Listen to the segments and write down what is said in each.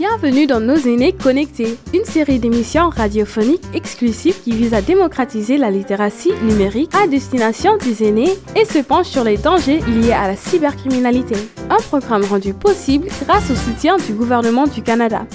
Bienvenue dans Nos aînés connectés, une série d'émissions radiophoniques exclusives qui vise à démocratiser la littératie numérique à destination des aînés et se penche sur les dangers liés à la cybercriminalité. Un programme rendu possible grâce au soutien du gouvernement du Canada.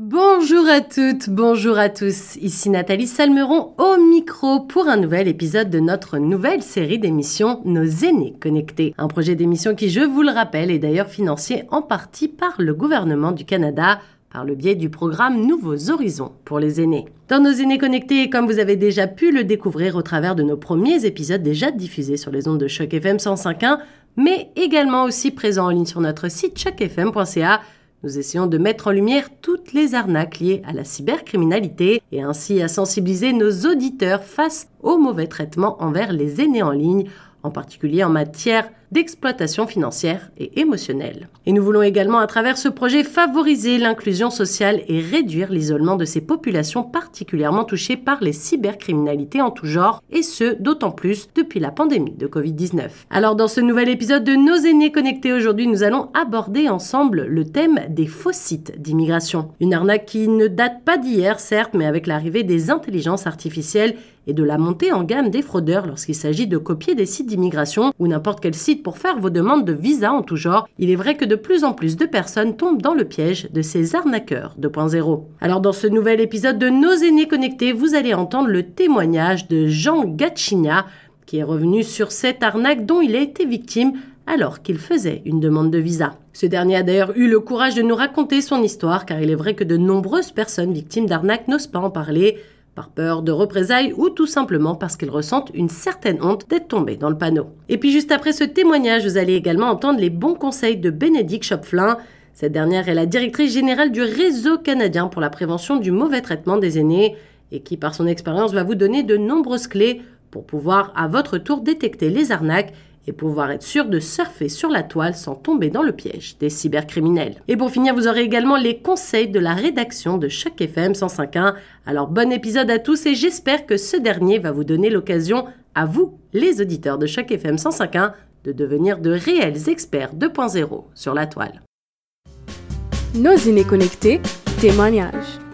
Bonjour à toutes, bonjour à tous. Ici Nathalie Salmeron au micro pour un nouvel épisode de notre nouvelle série d'émissions Nos aînés connectés. Un projet d'émission qui, je vous le rappelle, est d'ailleurs financé en partie par le gouvernement du Canada par le biais du programme Nouveaux Horizons pour les aînés. Dans nos aînés connectés, comme vous avez déjà pu le découvrir au travers de nos premiers épisodes déjà diffusés sur les ondes de Choc FM 105.1, mais également aussi présents en ligne sur notre site chocfm.ca, nous essayons de mettre en lumière toutes les arnaques liées à la cybercriminalité et ainsi à sensibiliser nos auditeurs face au mauvais traitement envers les aînés en ligne, en particulier en matière d'exploitation financière et émotionnelle. Et nous voulons également à travers ce projet favoriser l'inclusion sociale et réduire l'isolement de ces populations particulièrement touchées par les cybercriminalités en tout genre, et ce d'autant plus depuis la pandémie de Covid-19. Alors dans ce nouvel épisode de Nos aînés connectés aujourd'hui, nous allons aborder ensemble le thème des faux sites d'immigration. Une arnaque qui ne date pas d'hier certes, mais avec l'arrivée des intelligences artificielles et de la montée en gamme des fraudeurs lorsqu'il s'agit de copier des sites d'immigration ou n'importe quel site pour faire vos demandes de visa en tout genre, il est vrai que de plus en plus de personnes tombent dans le piège de ces arnaqueurs 2.0. Alors dans ce nouvel épisode de Nos aînés connectés, vous allez entendre le témoignage de Jean Gacchina, qui est revenu sur cette arnaque dont il a été victime alors qu'il faisait une demande de visa. Ce dernier a d'ailleurs eu le courage de nous raconter son histoire car il est vrai que de nombreuses personnes victimes d'arnaques n'osent pas en parler par peur de représailles ou tout simplement parce qu'ils ressentent une certaine honte d'être tombés dans le panneau. Et puis juste après ce témoignage, vous allez également entendre les bons conseils de Bénédicte Chopflin. Cette dernière est la directrice générale du réseau canadien pour la prévention du mauvais traitement des aînés et qui par son expérience va vous donner de nombreuses clés pour pouvoir à votre tour détecter les arnaques et pouvoir être sûr de surfer sur la toile sans tomber dans le piège des cybercriminels. Et pour finir, vous aurez également les conseils de la rédaction de chaque FM 105.1. Alors bon épisode à tous et j'espère que ce dernier va vous donner l'occasion à vous, les auditeurs de chaque FM 105.1, de devenir de réels experts 2.0 sur la toile. Nos connectés, témoignages.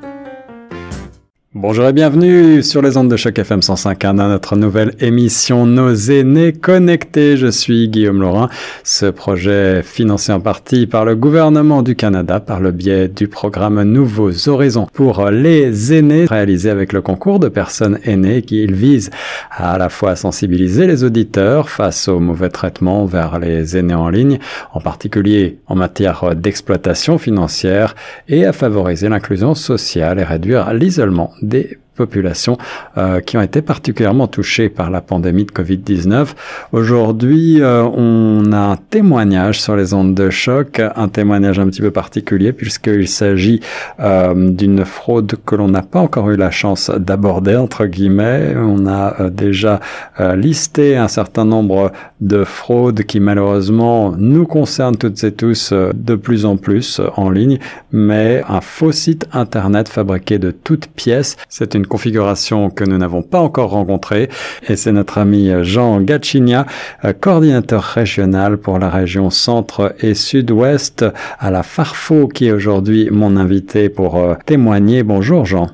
Bonjour et bienvenue sur les ondes de choc FM 105.1 dans notre nouvelle émission Nos aînés connectés. Je suis Guillaume Laurin. Ce projet financé en partie par le gouvernement du Canada par le biais du programme Nouveaux Horizons pour les aînés réalisé avec le concours de personnes aînées qui vise à, à la fois sensibiliser les auditeurs face au mauvais traitement vers les aînés en ligne, en particulier en matière d'exploitation financière et à favoriser l'inclusion sociale et réduire l'isolement des populations euh, qui ont été particulièrement touchées par la pandémie de Covid-19. Aujourd'hui, euh, on a un témoignage sur les ondes de choc, un témoignage un petit peu particulier puisqu'il s'agit euh, d'une fraude que l'on n'a pas encore eu la chance d'aborder, entre guillemets. On a euh, déjà euh, listé un certain nombre de fraudes qui malheureusement nous concernent toutes et tous de plus en plus en ligne, mais un faux site internet fabriqué de toutes pièces, c'est une configuration que nous n'avons pas encore rencontrée et c'est notre ami Jean euh, coordinateur régional pour la région centre et sud-ouest à la Farfo qui est aujourd'hui mon invité pour euh, témoigner. Bonjour Jean.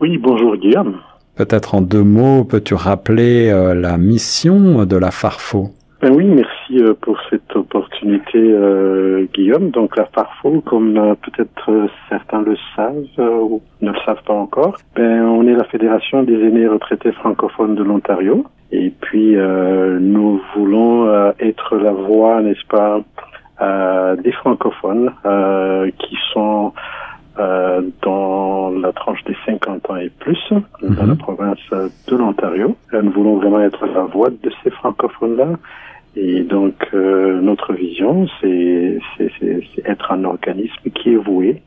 Oui, bonjour Guillaume. Peut-être en deux mots, peux-tu rappeler euh, la mission de la Farfo? Oui, merci pour cette opportunité, euh, Guillaume. Donc la Farfo, comme euh, peut-être certains le savent ou ne le savent pas encore, ben on est la fédération des aînés retraités francophones de l'Ontario. Et puis euh, nous voulons être la voix, n'est-ce pas, des francophones qui sont euh, dans la tranche des 50 ans et plus, dans la province de l'Ontario. Nous voulons vraiment être la voix de ces francophones-là. Et donc, euh, notre vision, c'est être un organisme qui est voué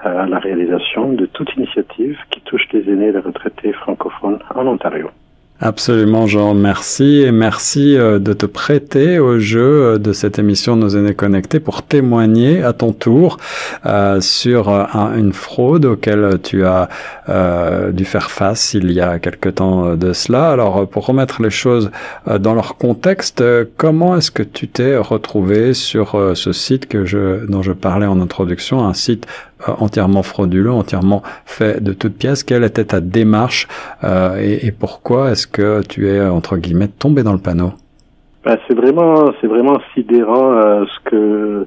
à la réalisation de toute initiative qui touche les aînés et les retraités francophones en Ontario. Absolument, Jean. Merci et merci euh, de te prêter au jeu euh, de cette émission Nos aînés connectés pour témoigner à ton tour euh, sur une fraude auquel tu as dû faire face il y a quelque temps de cela. Alors, pour remettre les choses dans leur contexte, comment est-ce que tu t'es retrouvé sur ce site que dont je parlais en introduction, un site entièrement frauduleux, entièrement fait de toutes pièces. Quelle était ta démarche et, et, pourquoi est-ce que tu es entre guillemets tombé dans le panneau? Ben, C'est vraiment, c'est vraiment sidérant ce que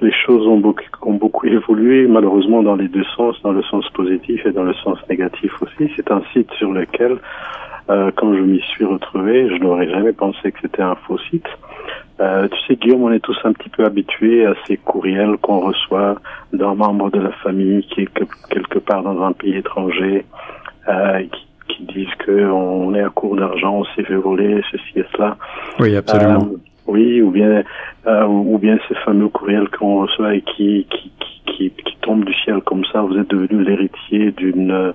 les choses ont beaucoup, ont beaucoup évolué, malheureusement dans les deux sens, dans le sens positif et dans le sens négatif aussi. C'est un site sur lequel, euh, quand je m'y suis retrouvé, je n'aurais jamais pensé que c'était un faux site. Euh, tu sais, Guillaume, on est tous un petit peu habitués à ces courriels qu'on reçoit d'un membre de la famille qui est quelque part dans un pays étranger, euh, qui, qui, disent qu'on est à court d'argent, on s'est fait voler, ceci et cela. Oui, absolument. Euh, oui, ou bien euh, ou bien ces fameux courriels qu'on reçoit et qui, qui, qui, qui, tombent du ciel comme ça, vous êtes devenu l'héritier d'une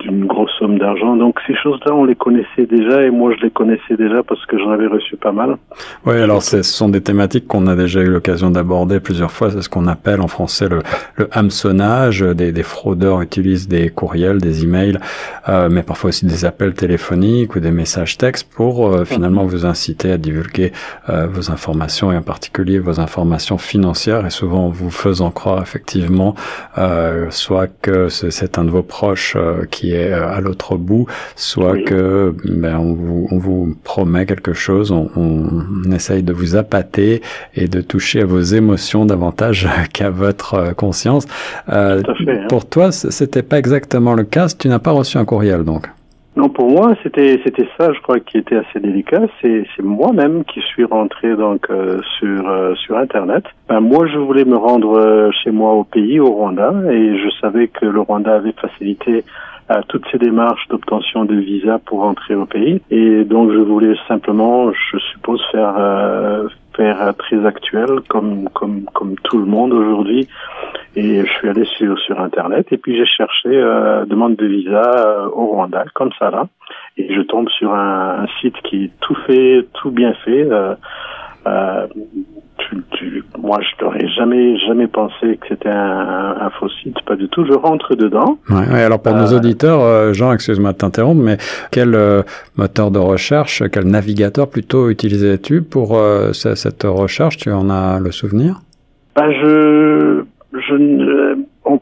d'une grosse somme d'argent. Donc ces choses-là, on les connaissait déjà et moi je les connaissais déjà parce que j'en avais reçu pas mal. Oui, alors ce sont des thématiques qu'on a déjà eu l'occasion d'aborder plusieurs fois. C'est ce qu'on appelle en français le, le hameçonnage. Des, des, fraudeurs utilisent des courriels, des emails, euh, mais parfois aussi des appels téléphoniques ou des messages textes pour euh, finalement mhm. vous inciter à divulguer euh, vos informations et en particulier vos informations financières et souvent vous faisant croire effectivement euh, soit que c'est un de vos proches euh, qui est euh, à l'autre bout, soit que ben, on, vous, on vous promet quelque chose, on, on, essaye de vous appâter et de toucher à vos émotions davantage qu'à votre conscience. Euh, fait, hein. Pour toi, c'était pas exactement le cas. Tu n'as pas reçu un courriel donc? Non, pour moi, c'était c'était ça, je crois, qui était assez délicat. C'est moi-même qui suis rentré donc euh, sur euh, sur Internet. Ben moi, je voulais me rendre euh, chez moi au pays, au Rwanda, et je savais que le Rwanda avait facilité toutes ces démarches d'obtention de visa pour entrer au pays. Et donc, je voulais simplement, je suppose, faire faire très actuel, comme comme comme tout le monde aujourd'hui. Et je suis allé sur sur internet et puis j'ai cherché euh, demande de visa euh, au Rwanda, comme ça là. Et je tombe sur un, site qui est tout fait, tout bien fait. Euh, euh tu, tu, moi, je n'aurais jamais, jamais pensé que c'était un, un, faux site, pas du tout. Je rentre dedans. Ouais, ouais alors pour nos euh, auditeurs, euh, Jean, excuse-moi de t'interrompre, mais quel euh, moteur de recherche, quel navigateur plutôt utilisais-tu pour cette recherche? Tu en as le souvenir? Ben, je, je,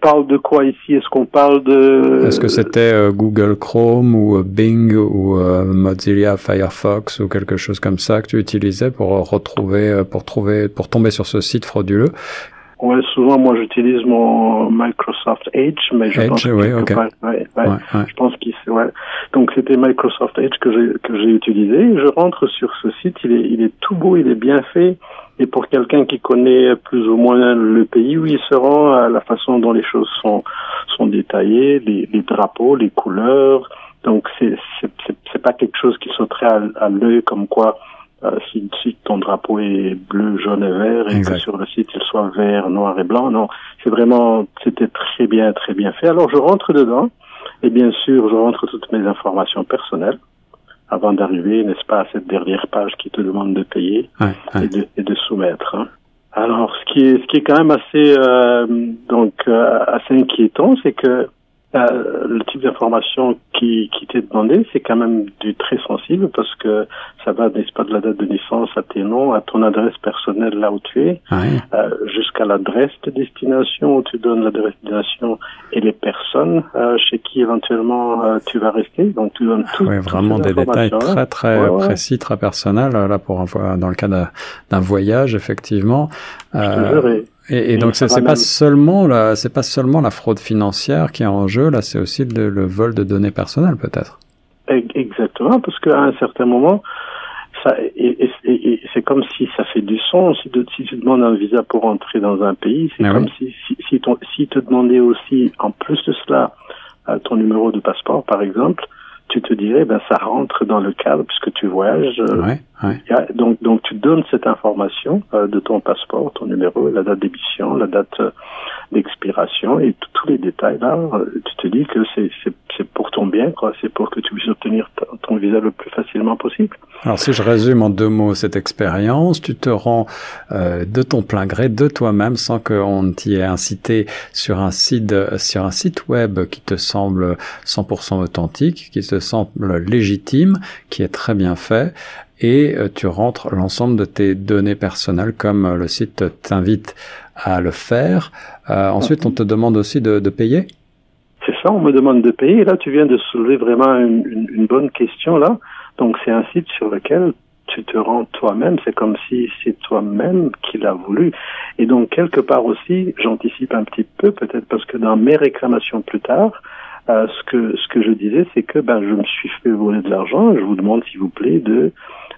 parle de quoi ici? Est-ce qu'on parle de... Est-ce que c'était euh, Google Chrome ou euh, Bing ou euh, Mozilla Firefox ou quelque chose comme ça que tu utilisais pour retrouver, pour trouver, pour tomber sur ce site frauduleux? Ouais, souvent moi j'utilise mon Microsoft Edge, mais je Edge, pense oui, okay. ouais, ouais, ouais, je pense qu'il ouais. Donc c'était Microsoft Edge que j'ai que j'ai utilisé. Je rentre sur ce site, il est il est tout beau, il est bien fait. Et pour quelqu'un qui connaît plus ou moins le pays où il se rend, à la façon dont les choses sont, sont détaillées, les, les drapeaux, les couleurs. Donc c'est c'est pas quelque chose qui sauterait à, à l'œil comme quoi euh, si, si, ton drapeau est bleu, jaune et vert et que sur le site il soit vert, noir et blanc. Non, c'est vraiment c'était très bien très bien fait. Alors je rentre dedans et bien sûr je rentre toutes mes informations personnelles avant d'arriver, n'est-ce pas, à cette dernière page qui te demande de payer Et, de, et, de, soumettre. Hein. Alors, ce qui est, ce qui est quand même assez, euh, donc, euh, assez inquiétant, c'est que euh, le type d'information qui, qui t'est demandé, c'est quand même du très sensible parce que ça va, n'est-ce pas, de la date de naissance à tes noms, à ton adresse personnelle là où tu es, euh, jusqu'à l'adresse de destination où tu donnes l'adresse de destination et les personnes euh, chez qui éventuellement euh, tu vas rester. Donc tu donnes tout. Oui, vraiment des détails très très ouais, ouais. précis, très personnels là pour un, dans le cas d'un voyage effectivement. Et, et, donc c'est pas seulement la pas seulement la fraude financière qui est en jeu là, c'est aussi le, le, vol de données personnelles peut-être. Exactement, parce qu'à un certain moment, ça et, et, et c'est comme si ça fait du sens. Si, de, si tu demandes un visa pour entrer dans un pays, c'est comme oui. si si si, ton, si te demandait aussi en plus de cela ton numéro de passeport par exemple, tu te dirais, ben, ça rentre dans le cadre puisque tu voyages. Ouais, ouais. A, donc, donc, tu donnes cette information euh, de ton passeport, ton numéro, la date d'émission, la date euh, d'expiration, et tous les détails là, tu te dis que c'est c'est pour ton bien, quoi. C'est pour que tu puisses obtenir ton visa le plus facilement possible. Alors, si je résume en deux mots cette expérience, tu te rends euh, de ton plein gré, de toi-même, sans qu'on t'y ait incité sur un site, sur un site web qui te semble 100% authentique, qui te semble légitime, qui est très bien fait, et euh, tu rentres l'ensemble de tes données personnelles comme euh, le site t'invite à le faire. Euh, ensuite, on te demande aussi de, payer c'est ça, on me demande de payer. Là, tu viens de soulever vraiment une, bonne question là. Donc, c'est un site sur lequel tu te rends toi-même. C'est comme si c'est toi-même qui l'a voulu. Et donc, quelque part aussi, j'anticipe un petit peu, peut-être parce que dans mes réclamations plus tard, euh, ce que ce que je disais, c'est que ben je me suis fait voler de l'argent. Je vous demande, s'il vous plaît, de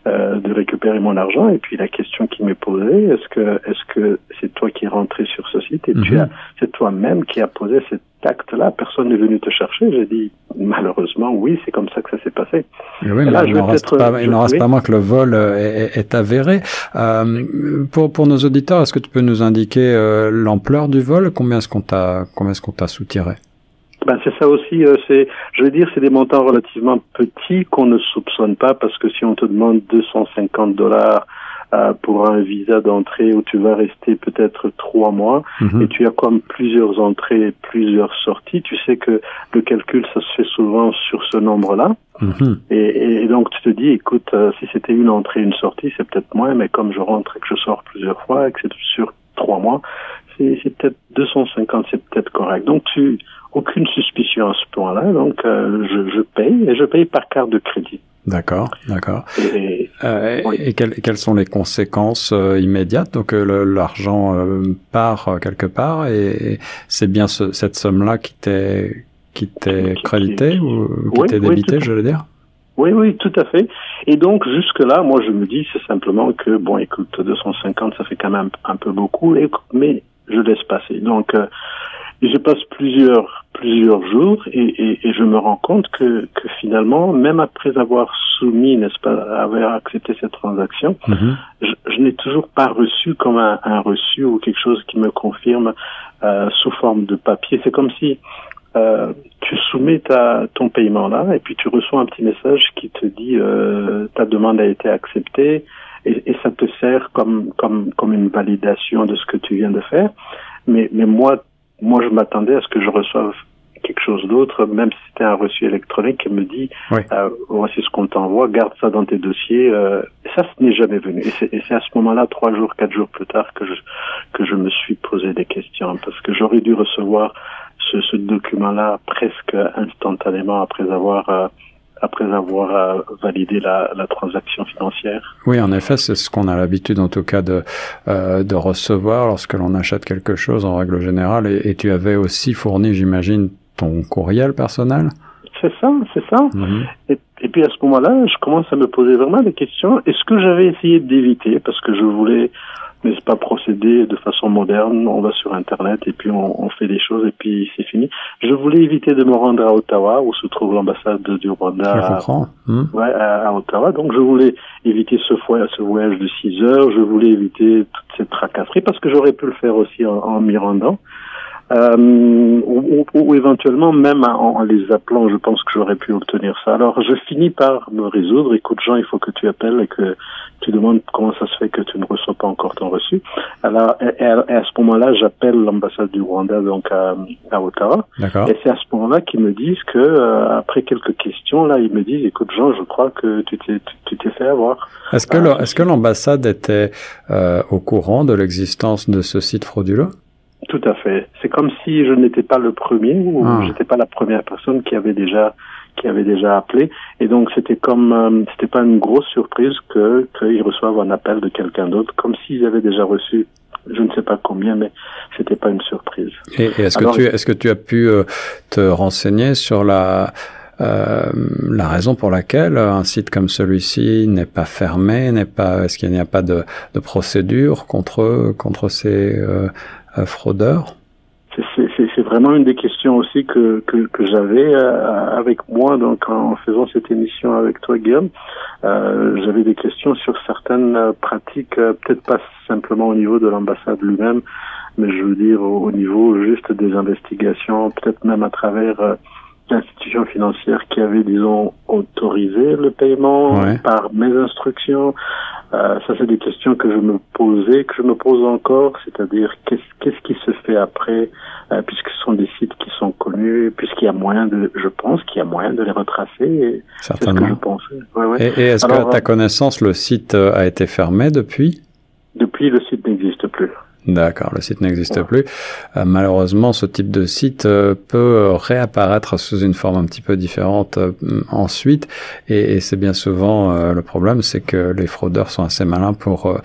euh, de récupérer mon argent. Et puis la question qui m'est posée, est-ce que est-ce que c'est toi qui es rentré sur ce site? Et tu mhm. as c'est toi-même qui as posé cet acte-là Personne n'est venu te chercher. J'ai dit malheureusement oui, c'est comme ça que ça s'est passé. oui, mais il n'en reste pas, il reste pas moins que le vol euh, est, est avéré. Euh, pour pour nos auditeurs, est-ce que tu peux nous indiquer euh, l'ampleur du vol? Combien est-ce qu'on t'a combien est-ce qu'on t'a soutiré? Ben c'est ça aussi. Euh, c'est, je veux dire, c'est des montants relativement petits qu'on ne soupçonne pas parce que si on te demande 250 dollars euh, pour un visa d'entrée où tu vas rester peut-être trois mois mhm. et tu as comme plusieurs entrées, plusieurs sorties, tu sais que le calcul ça se fait souvent sur ce nombre-là. Mhm. et, et, donc tu te dis, écoute, euh, si c'était une entrée, une sortie, c'est peut-être moins, mais comme je rentre et que je sors plusieurs fois et que c'est sur trois mois, c'est, c'est peut-être 250, c'est peut-être correct. Donc tu aucune suspicion à ce point-là, donc euh, je, je, paye et je paye par carte de crédit. D'accord, d'accord. Et, euh, et quelles, sont les conséquences euh, immédiates? Donc l'argent part quelque part et c'est bien ce, cette somme-là qui t'est qui t'est créditée ou qui t'est débitée, je veux dire? Oui, oui, tout à fait. Et donc jusque-là, moi je me dis c'est simplement que bon, écoute, 250, ça fait quand même un peu beaucoup, mais je laisse passer. Donc et je passe plusieurs plusieurs jours et, et, et, je me rends compte que, que finalement, même après avoir soumis, n'est-ce pas, avoir accepté cette transaction, mhm. je, je n'ai toujours pas reçu comme un, un, reçu ou quelque chose qui me confirme euh, sous forme de papier. C'est comme si euh, tu soumets ta, ton paiement là et puis tu reçois un petit message qui te dit euh, ta demande a été acceptée et, et, ça te sert comme comme comme une validation de ce que tu viens de faire. Mais mais moi moi, je m'attendais à ce que je reçoive quelque chose d'autre, même si c'était un reçu électronique qui me dit euh, voici ce qu'on t'envoie, garde ça dans tes dossiers. Euh, ça, ce n'est jamais venu. Et c'est à ce moment-là, trois jours, quatre jours plus tard, que je que je me suis posé des questions parce que j'aurais dû recevoir ce, ce document-là presque instantanément après avoir euh, après avoir euh, validé la, la, transaction financière. Oui, en effet, c'est ce qu'on a l'habitude en tout cas de, euh, de recevoir lorsque l'on achète quelque chose en règle générale. Et, et tu avais aussi fourni, j'imagine, ton courriel personnel? C'est ça, c'est ça. Mhm. et, et, puis à ce moment-là, je commence à me poser vraiment des questions. Est-ce que j'avais essayé d'éviter? Parce que je voulais n'est-ce pas, procéder de façon moderne. On va sur Internet et puis on, on fait des choses et puis c'est fini. Je voulais éviter de me rendre à Ottawa où se trouve l'ambassade du Rwanda à, hmm. ouais, à, Ottawa. Donc je voulais éviter ce, ce voyage de 6 heures. Je voulais éviter toute cette tracasserie parce que j'aurais pu le faire aussi en, en m'y rendant. Euh, ou, ou, éventuellement même en, les appelant, je pense que j'aurais pu obtenir ça. Alors je finis par me résoudre. Écoute Jean, il faut que tu appelles et que tu demandes comment ça se fait que tu ne reçois pas encore ton reçu. Alors et, à ce moment-là, j'appelle l'ambassade du Rwanda donc à, à Ottawa. Et c'est à ce moment-là qu'ils me disent que euh, après quelques questions là, ils me disent écoute Jean, je crois que tu t'es tu t'es fait avoir. Est-ce que est-ce que l'ambassade était euh, au courant de l'existence de ce site frauduleux? Tout à fait. C'est comme si je n'étais pas le premier ou ah. j'étais pas la première personne qui avait déjà qui avait déjà appelé et donc c'était comme euh, c'était pas une grosse surprise que qu'ils reçoivent un appel de quelqu'un d'autre comme s'ils avaient déjà reçu je ne sais pas combien mais c'était pas une surprise. Et, est-ce que tu est-ce que tu as pu euh, te renseigner sur la euh, la raison pour laquelle un site comme celui-ci n'est pas fermé, n'est pas, est-ce qu'il n'y a pas de, de procédure contre contre ces euh, fraudeurs c'est vraiment une des questions aussi que, que, que j'avais euh, avec moi donc en faisant cette émission avec toi Guillaume. Euh, j'avais des questions sur certaines euh, pratiques, euh, peut-être pas simplement au niveau de l'ambassade lui-même, mais je veux dire au, niveau juste des investigations, peut-être même à travers l'institution financière qui avait, disons, autorisé le paiement par mes instructions. Euh, ça, c'est des questions que je me posais, que je me pose encore, c'est-à-dire qu'est-ce qu'est-ce qui se fait après, euh, puisque ce sont des sites qui sont connus, puisqu'il y a moyen de, je pense qu'il y a moyen de les retracer. Certainement. Ce que je. Ouais, ouais. Et, et est-ce qu'à ta euh, connaissance, le site a été fermé depuis? Depuis, le site n'existe plus. D'accord, le site n'existe plus. Euh, malheureusement, ce type de site euh, peut réapparaître sous une forme un petit peu différente euh, ensuite, et, et c'est bien souvent le problème, c'est que les fraudeurs sont assez malins pour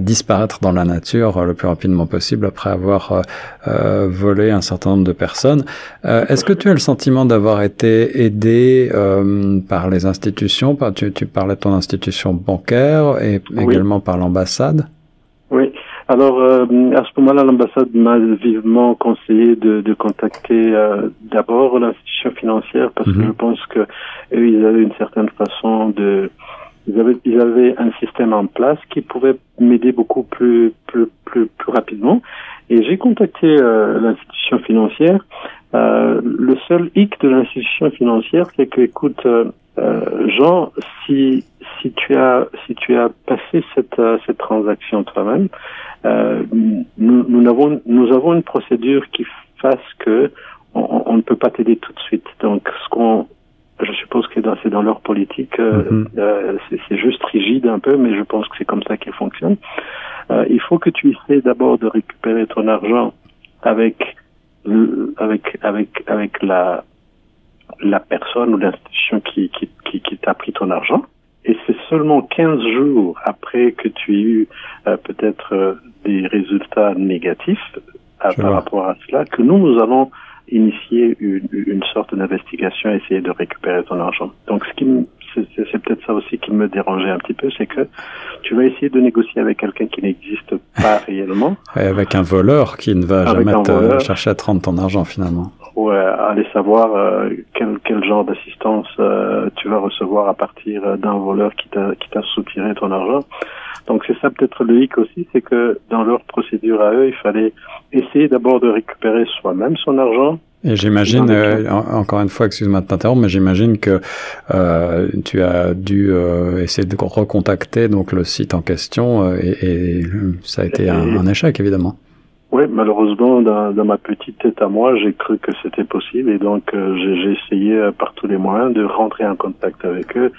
disparaître dans la nature le plus rapidement possible après avoir volé un certain nombre de personnes. Est-ce que tu as le sentiment d'avoir été aidé par les institutions? Tu, tu, parlais de ton institution bancaire et également par l'ambassade? Oui. Alors, euh, à ce moment-là, l'ambassade m'a vivement conseillé de, de contacter euh, d'abord l'institution financière parce que mhm. je pense que eux, ils avaient une certaine façon de, ils avaient, ils avaient un système en place qui pouvait m'aider beaucoup plus, plus, plus, plus rapidement. Et j'ai contacté euh, l'institution financière. le seul hic de l'institution financière, c'est que, écoute, Jean, si si tu as si tu as passé cette cette transaction toi-même, euh, nous, nous, avons, nous avons une procédure qui fasse que on, on ne peut pas t'aider tout de suite. Donc, ce qu'on, je suppose que c'est dans leur politique, euh, mhm. euh, c'est juste rigide un peu, mais je pense que c'est comme ça qu'ils fonctionnent. Euh, il faut que tu essaies d'abord de récupérer ton argent avec avec avec avec la la personne ou l'institution qui qui qui, qui t'a pris ton argent. Et c'est seulement 15 jours après que tu aies eu euh, peut-être euh, des résultats négatifs euh, par rapport à cela que nous, nous allons initier une, une sorte d'investigation, essayer de récupérer ton argent. Donc, ce qui c'est peut-être ça aussi qui me dérangeait un petit peu, c'est que tu vas essayer de négocier avec quelqu'un qui n'existe pas réellement. Et avec un voleur qui ne va jamais te chercher à te rendre ton argent finalement. Ouais, aller savoir euh, quel, quel genre d'assistance euh, tu vas recevoir à partir d'un voleur qui t'a soutiré ton argent. Donc c'est ça peut-être le hic aussi, c'est que dans leur procédure à eux, il fallait essayer d'abord de récupérer soi-même son argent et j'imagine, euh, encore une fois, excuse-moi de t'interrompre, mais j'imagine que euh, tu as dû euh, essayer de recontacter donc le site en question euh, et, et, ça a été un, un, échec évidemment. Oui, malheureusement, dans, dans, ma petite tête à moi, j'ai cru que c'était possible et donc j'ai essayé par tous les moyens de rentrer en contact avec eux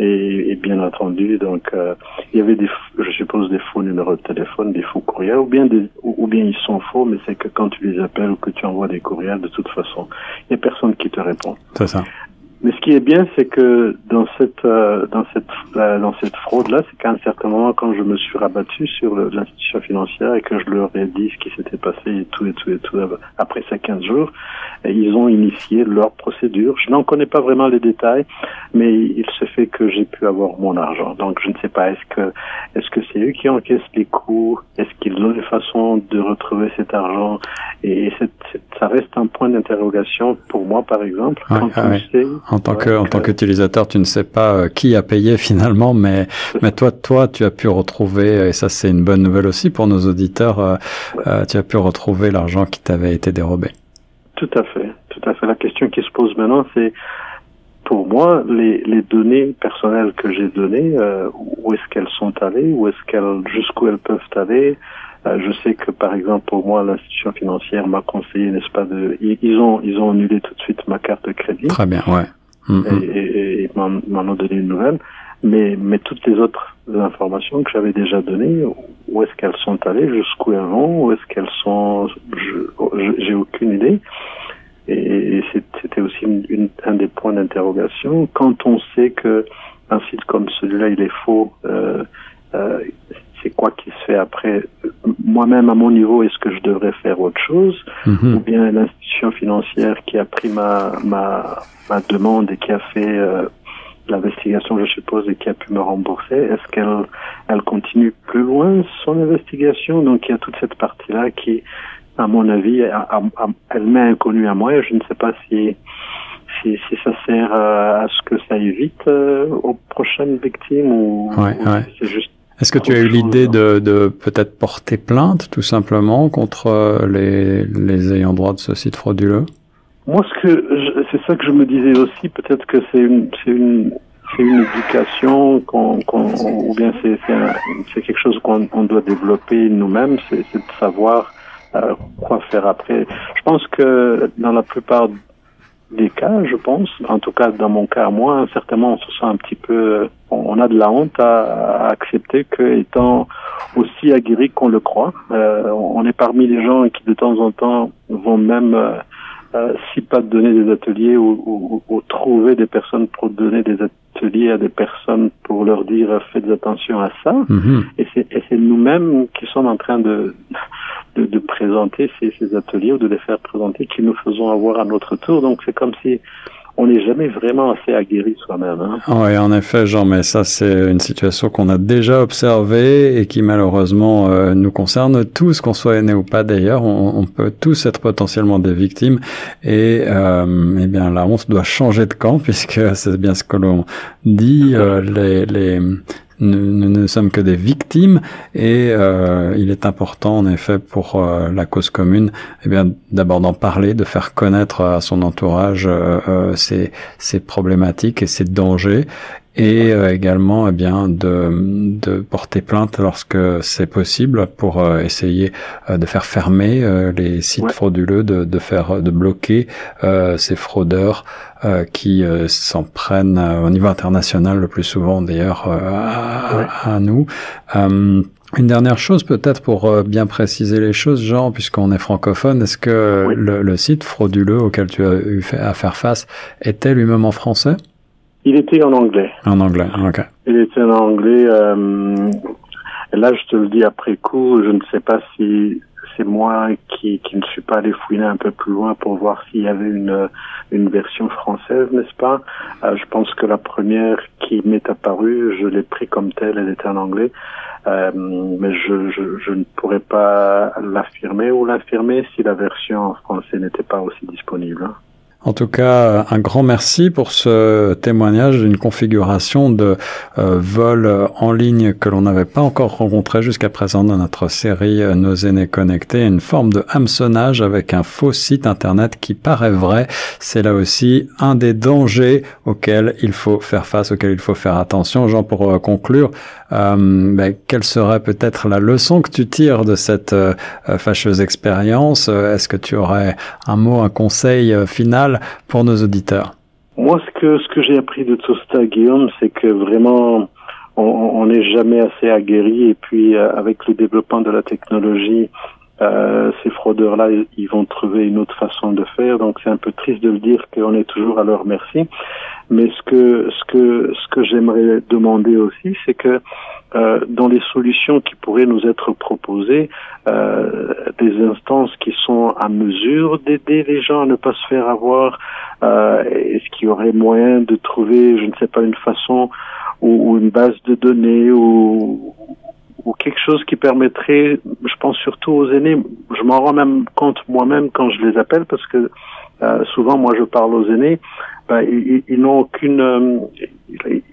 et, et, bien entendu, donc euh, il y avait des, je suppose, des faux numéros de téléphone, des faux courriels, ou bien des, ou, bien ils sont faux, mais c'est que quand tu les appelles ou que tu envoies des courriels, de toute façon, il n'y a personne qui te répond. C'est ça. Mais ce qui est bien, c'est que dans cette euh, dans cette euh, dans cette fraude là, c'est qu'à un certain moment, quand je me suis rabattu sur l'institution financière et que je leur ai dit ce qui s'était passé et tout et tout et tout après ces 15 jours, ils ont initié leur procédure. Je n'en connais pas vraiment les détails, mais il se fait que j'ai pu avoir mon argent. Donc je ne sais pas est-ce que est-ce que c'est eux qui encaissent les coûts, est-ce qu'ils ont une façon de retrouver cet argent? Et ça reste un point d'interrogation pour moi par exemple. quand sais, en tant que en tant qu'utilisateur, tu ne sais pas euh, qui a payé finalement, mais mais toi toi tu as pu retrouver et ça c'est une bonne nouvelle aussi pour nos auditeurs. Euh, euh, tu as pu retrouver l'argent qui t'avait été dérobé. Tout à fait, tout à fait. La question qui se pose maintenant, c'est pour moi les, les données personnelles que j'ai données, où est-ce qu'elles sont allées, où est-ce qu'elles jusqu'où elles peuvent aller? je sais que par exemple pour moi l'institution financière m'a conseillé, n'est-ce pas, de ils ont ils ont annulé tout de suite ma carte de crédit. Très bien, ouais. Mm-hmm. et, et, m'en ont donné une nouvelle. Mais, mais toutes les autres informations que j'avais déjà données, où est-ce qu'elles sont allées, jusqu'où elles vont, où est-ce qu'elles sont, j'ai aucune idée. Et, c'était aussi une, un des points d'interrogation. Quand on sait que un site comme celui-là, il est faux, euh, euh, c'est quoi qui se fait après? Moi-même, à mon niveau, est-ce que je devrais faire autre chose? Mm-hmm. Ou bien l'institution financière qui a pris ma, ma, ma demande et qui a fait euh, l'investigation, je suppose, et qui a pu me rembourser, est-ce qu'elle elle continue plus loin son investigation? Donc il y a toute cette partie-là qui à mon avis, elle m'est inconnue à moi. Je ne sais pas si si, si ça sert à, ce que ça évite aux prochaines victimes ou, ouais, ouais. c'est juste est-ce que tu as eu l'idée de, de peut-être porter plainte tout simplement contre les, les ayants droit de ce site frauduleux? Moi, ce que c'est ça que je me disais aussi. Peut-être que c'est une, c'est une, c'est une éducation qu'on, qu'on ou bien c'est, c'est, c'est quelque chose qu'on on doit développer nous-mêmes. C'est, c'est de savoir euh, quoi faire après. Je pense que dans la plupart des cas, je pense. En tout cas, dans mon cas, moi, certainement, on se sent un petit peu, on a de la honte à, accepter que, étant aussi aguerri qu'on le croit, euh, on est parmi les gens qui, de temps en temps, vont même, euh, euh, si pas donner des ateliers ou, ou, trouver des personnes pour donner des ateliers à des personnes pour leur dire faites attention à ça. Mm-hmm. Et c'est nous-mêmes qui sommes en train de de, présenter ces, ateliers ou de les faire présenter qui nous faisons avoir à notre tour. Donc c'est comme si on n'est jamais vraiment assez aguerri soi-même. Hein. Oui, en effet, Jean, mais ça c'est une situation qu'on a déjà observée et qui malheureusement euh, nous concerne tous, qu'on soit aîné ou pas d'ailleurs. On, on, peut tous être potentiellement des victimes et euh, eh bien la honte doit changer de camp puisque c'est bien ce que l'on dit. Euh, les, les nous, ne sommes que des victimes et euh, il est important en effet pour euh, la cause commune eh bien d'abord d'en parler, de faire connaître à son entourage euh, ces, ces problématiques et ces dangers et également eh bien de, de porter plainte lorsque c'est possible pour essayer de faire fermer les sites frauduleux, de, de faire de bloquer ces fraudeurs euh, qui euh, s'en prennent euh, au niveau international le plus souvent d'ailleurs à, nous. une dernière chose peut-être pour bien préciser les choses, Jean, puisqu'on est francophone, est-ce que le, le, site frauduleux auquel tu as eu à faire face était lui-même en français? Il était en anglais. En anglais, ok. Il était en anglais. et là, je te le dis après coup, je ne sais pas si c'est moi qui, qui ne suis pas allé fouiner un peu plus loin pour voir s'il y avait une, une version française, n'est-ce pas? Euh, Je pense que la première qui m'est apparue, je l'ai pris comme telle, elle était en anglais. Euh, mais je, je, je, ne pourrais pas l'affirmer ou l'affirmer si la version en français n'était pas aussi disponible. Hein. En tout cas, un grand merci pour ce témoignage d'une configuration de euh, vol en ligne que l'on n'avait pas encore rencontré jusqu'à présent dans notre série euh, Nos aînés connectés, une forme de hameçonnage avec un faux site internet qui paraît vrai. C'est là aussi un des dangers auxquels il faut faire face, auxquels il faut faire attention. Jean, pour euh, conclure, euh, ben, quelle serait peut-être la leçon que tu tires de cette fâcheuse expérience? Est-ce que tu aurais un mot, un conseil final pour nos auditeurs Moi, ce que, j'ai appris de tout ça, Guillaume, c'est que vraiment, on n'est jamais assez aguerri. Et puis, euh, avec le développement de la technologie, euh, ces fraudeurs-là, ils vont trouver une autre façon de faire. Donc, c'est un peu triste de le dire qu'on est toujours à leur merci. Mais ce que ce que ce que j'aimerais demander aussi, c'est que euh, dans les solutions qui pourraient nous être proposées, euh, des instances qui sont à mesure d'aider les gens à ne pas se faire avoir. Euh, Est-ce qu'il y aurait moyen de trouver, je ne sais pas, une façon ou, ou une base de données ou, ou quelque chose qui permettrait, je pense surtout aux aînés, je m'en rends même compte moi-même quand je les appelle parce que euh, souvent moi je parle aux aînés, ben, ils, ils n'ont aucune euh,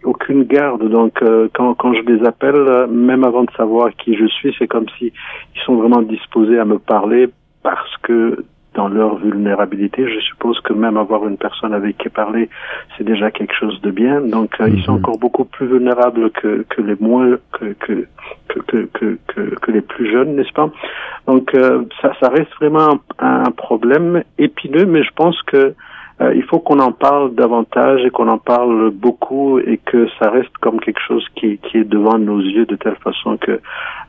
aucune garde. Donc euh, quand, quand je les appelle, euh, même avant de savoir qui je suis, c'est comme si ils sont vraiment disposés à me parler parce que dans leur vulnérabilité, je suppose que même avoir une personne avec qui parler, c'est déjà quelque chose de bien. Donc ils sont mhm. encore beaucoup plus vulnérables que, que les moins que que, que, que, que, les plus jeunes, n'est-ce pas? Donc ça, ça reste vraiment un, un problème épineux, mais je pense que euh, il faut qu'on en parle davantage et qu'on en parle beaucoup et que ça reste comme quelque chose qui, qui est devant nos yeux de telle façon que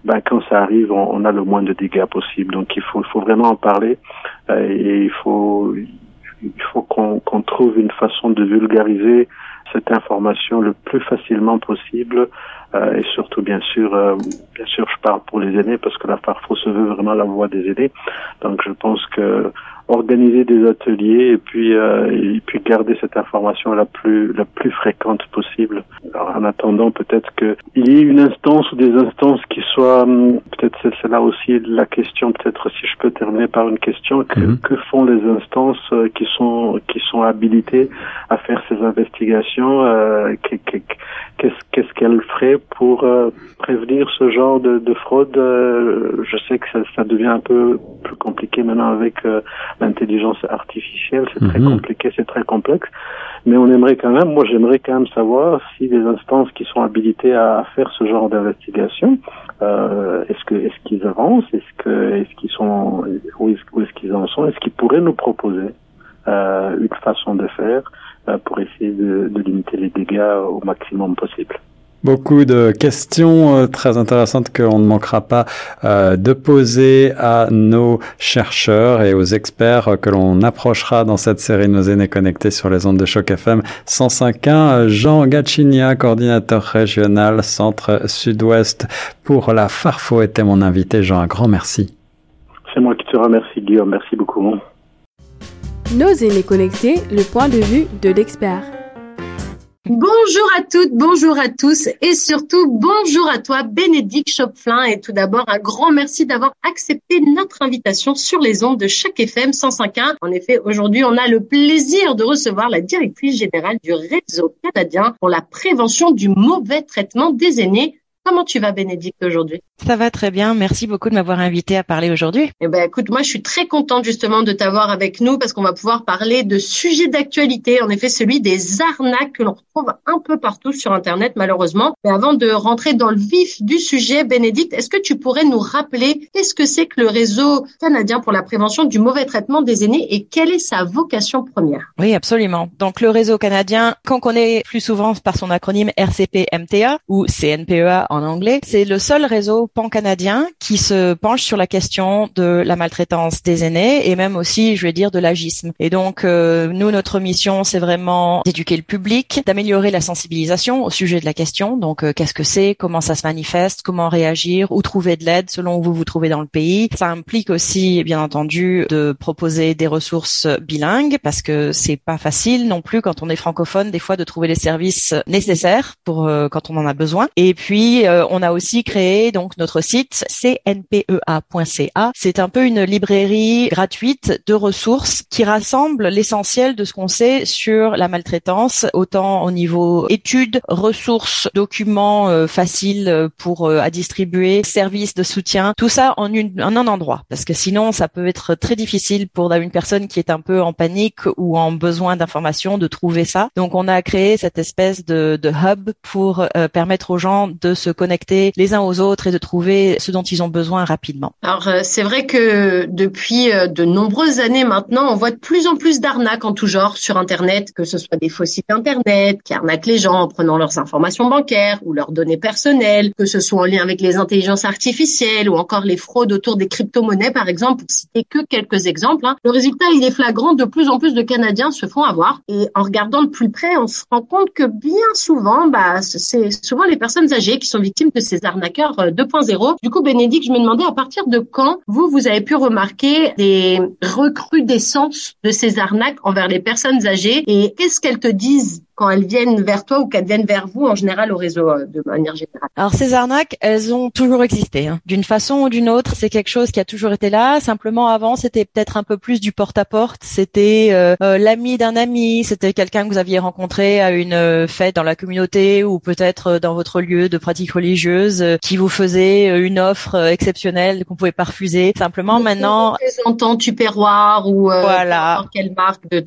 ben, quand ça arrive, on, a le moins de dégâts possible. Donc il faut, il faut vraiment en parler euh, et il faut, il faut qu'on qu'on trouve une façon de vulgariser cette information le plus facilement possible euh, et surtout bien sûr euh, bien sûr je parle pour les aînés parce que la Farfo se veut vraiment la voix des aînés donc je pense que organiser des ateliers et puis et puis garder cette information la plus la plus fréquente possible. Alors, en attendant peut-être qu'il y ait une instance ou des instances qui soient hum, peut-être c'est là aussi la question peut-être si je peux terminer par une question que, mhm. que font les instances qui sont qui sont habilitées à faire ces investigations qu'est-ce qu'elle ferait pour prévenir ce genre de, de fraude? Je sais que ça, ça devient un peu plus compliqué maintenant avec euh, l'intelligence artificielle. C'est très mhm. compliqué, c'est très complexe. Mais on aimerait quand même, moi j'aimerais quand même savoir si les instances qui sont habilitées à faire ce genre d'investigation, euh, est-ce que est-ce qu'ils avancent, est-ce que est-ce qu'ils sont où est-ce, qu'ils en sont, est-ce qu'ils pourraient nous proposer euh, une façon de faire euh, pour essayer de, de limiter les dégâts au maximum possible. Beaucoup de questions euh, très intéressantes qu'on ne manquera pas euh, de poser à nos chercheurs et aux experts que l'on approchera dans cette série Nos aînés connectés sur les ondes de choc FM 105.1. Jean Gachinia, coordinateur régional Centre Sud-Ouest pour la Farfo, était mon invité. Jean, un grand merci. C'est moi qui te remercie, Guillaume. Merci beaucoup. Nos aînés connectés, le point de vue de l'expert. Bonjour à toutes, bonjour à tous et surtout bonjour à toi Bénédicte Chopflin et tout d'abord un grand merci d'avoir accepté notre invitation sur les ondes de chaque FM 105.1. En effet, aujourd'hui, on a le plaisir de recevoir la directrice générale du réseau canadien pour la prévention du mauvais traitement des aînés, Comment tu vas, Bénédicte, aujourd'hui? Ça va très bien. Merci beaucoup de m'avoir invité à parler aujourd'hui. Eh ben, écoute, moi, je suis très contente justement de t'avoir avec nous parce qu'on va pouvoir parler de sujets d'actualité. En effet, celui des arnaques que l'on retrouve un peu partout sur Internet, malheureusement. Mais avant de rentrer dans le vif du sujet, Bénédicte, est-ce que tu pourrais nous rappeler qu'est-ce que c'est que le réseau canadien pour la prévention du mauvais traitement des aînés et quelle est sa vocation première? Oui, absolument. Donc, le réseau canadien, qu'on connaît plus souvent par son acronyme RCP-MTA ou CNPEA en C'est le seul réseau pan-canadien qui se penche sur la question de la maltraitance des aînés et même aussi, je vais dire, de l'agisme. Et donc, euh, nous, notre mission, c'est vraiment d'éduquer le public, d'améliorer la sensibilisation au sujet de la question. Donc, euh, qu'est-ce que c'est, comment ça se manifeste, comment réagir, où trouver de l'aide selon où vous vous trouvez dans le pays. Ça implique aussi, bien entendu, de proposer des ressources bilingues parce que c'est pas facile non plus quand on est francophone des fois de trouver les services nécessaires pour euh, quand on en a besoin. Et puis euh, on a aussi créé donc notre site cnpea.ca. C'est un peu une librairie gratuite de ressources qui rassemble l'essentiel de ce qu'on sait sur la maltraitance, autant au niveau études, ressources, documents euh, faciles pour euh, à distribuer, services de soutien, tout ça en, une, en un endroit. Parce que sinon, ça peut être très difficile pour une personne qui est un peu en panique ou en besoin d'informations de trouver ça. Donc, on a créé cette espèce de, de hub pour permettre aux gens de se connecter les uns aux autres et de trouver ce dont ils ont besoin rapidement. Alors euh, c'est vrai que depuis euh, de nombreuses années maintenant, on voit de plus en plus d'arnaques en tout genre sur Internet, que ce soit des faux sites Internet qui arnaquent les gens en prenant leurs informations bancaires ou leurs données personnelles, que ce soit en lien avec les intelligences artificielles ou encore les fraudes autour des crypto-monnaies par exemple, pour citer que quelques exemples. Hein. Le résultat, il est flagrant, de plus en plus de Canadiens se font avoir et en regardant de plus près, on se rend compte que bien souvent, bah, c'est souvent les personnes âgées qui sont victimes de ces arnaqueurs 2.0. Euh, du coup, Bénédicte, je me demandais à partir de quand vous, vous avez pu remarquer des recrudescences de ces arnaques envers les personnes âgées et qu'est-ce qu'elles te disent quand elles viennent vers toi ou qu'elles viennent vers vous en général au réseau euh, de manière générale Alors ces arnaques, elles ont toujours existé. Hein. D'une façon ou d'une autre, c'est quelque chose qui a toujours été là. Simplement avant, c'était peut-être un peu plus du porte-à-porte. C'était euh, euh, l'ami d'un ami, c'était quelqu'un que vous aviez rencontré à une fête dans la communauté ou peut-être dans votre lieu de pratique religieuse qui vous faisait une offre exceptionnelle qu'on pouvait pas refuser. Simplement maintenant, représentant Tupperware ou voilà. quelle marque de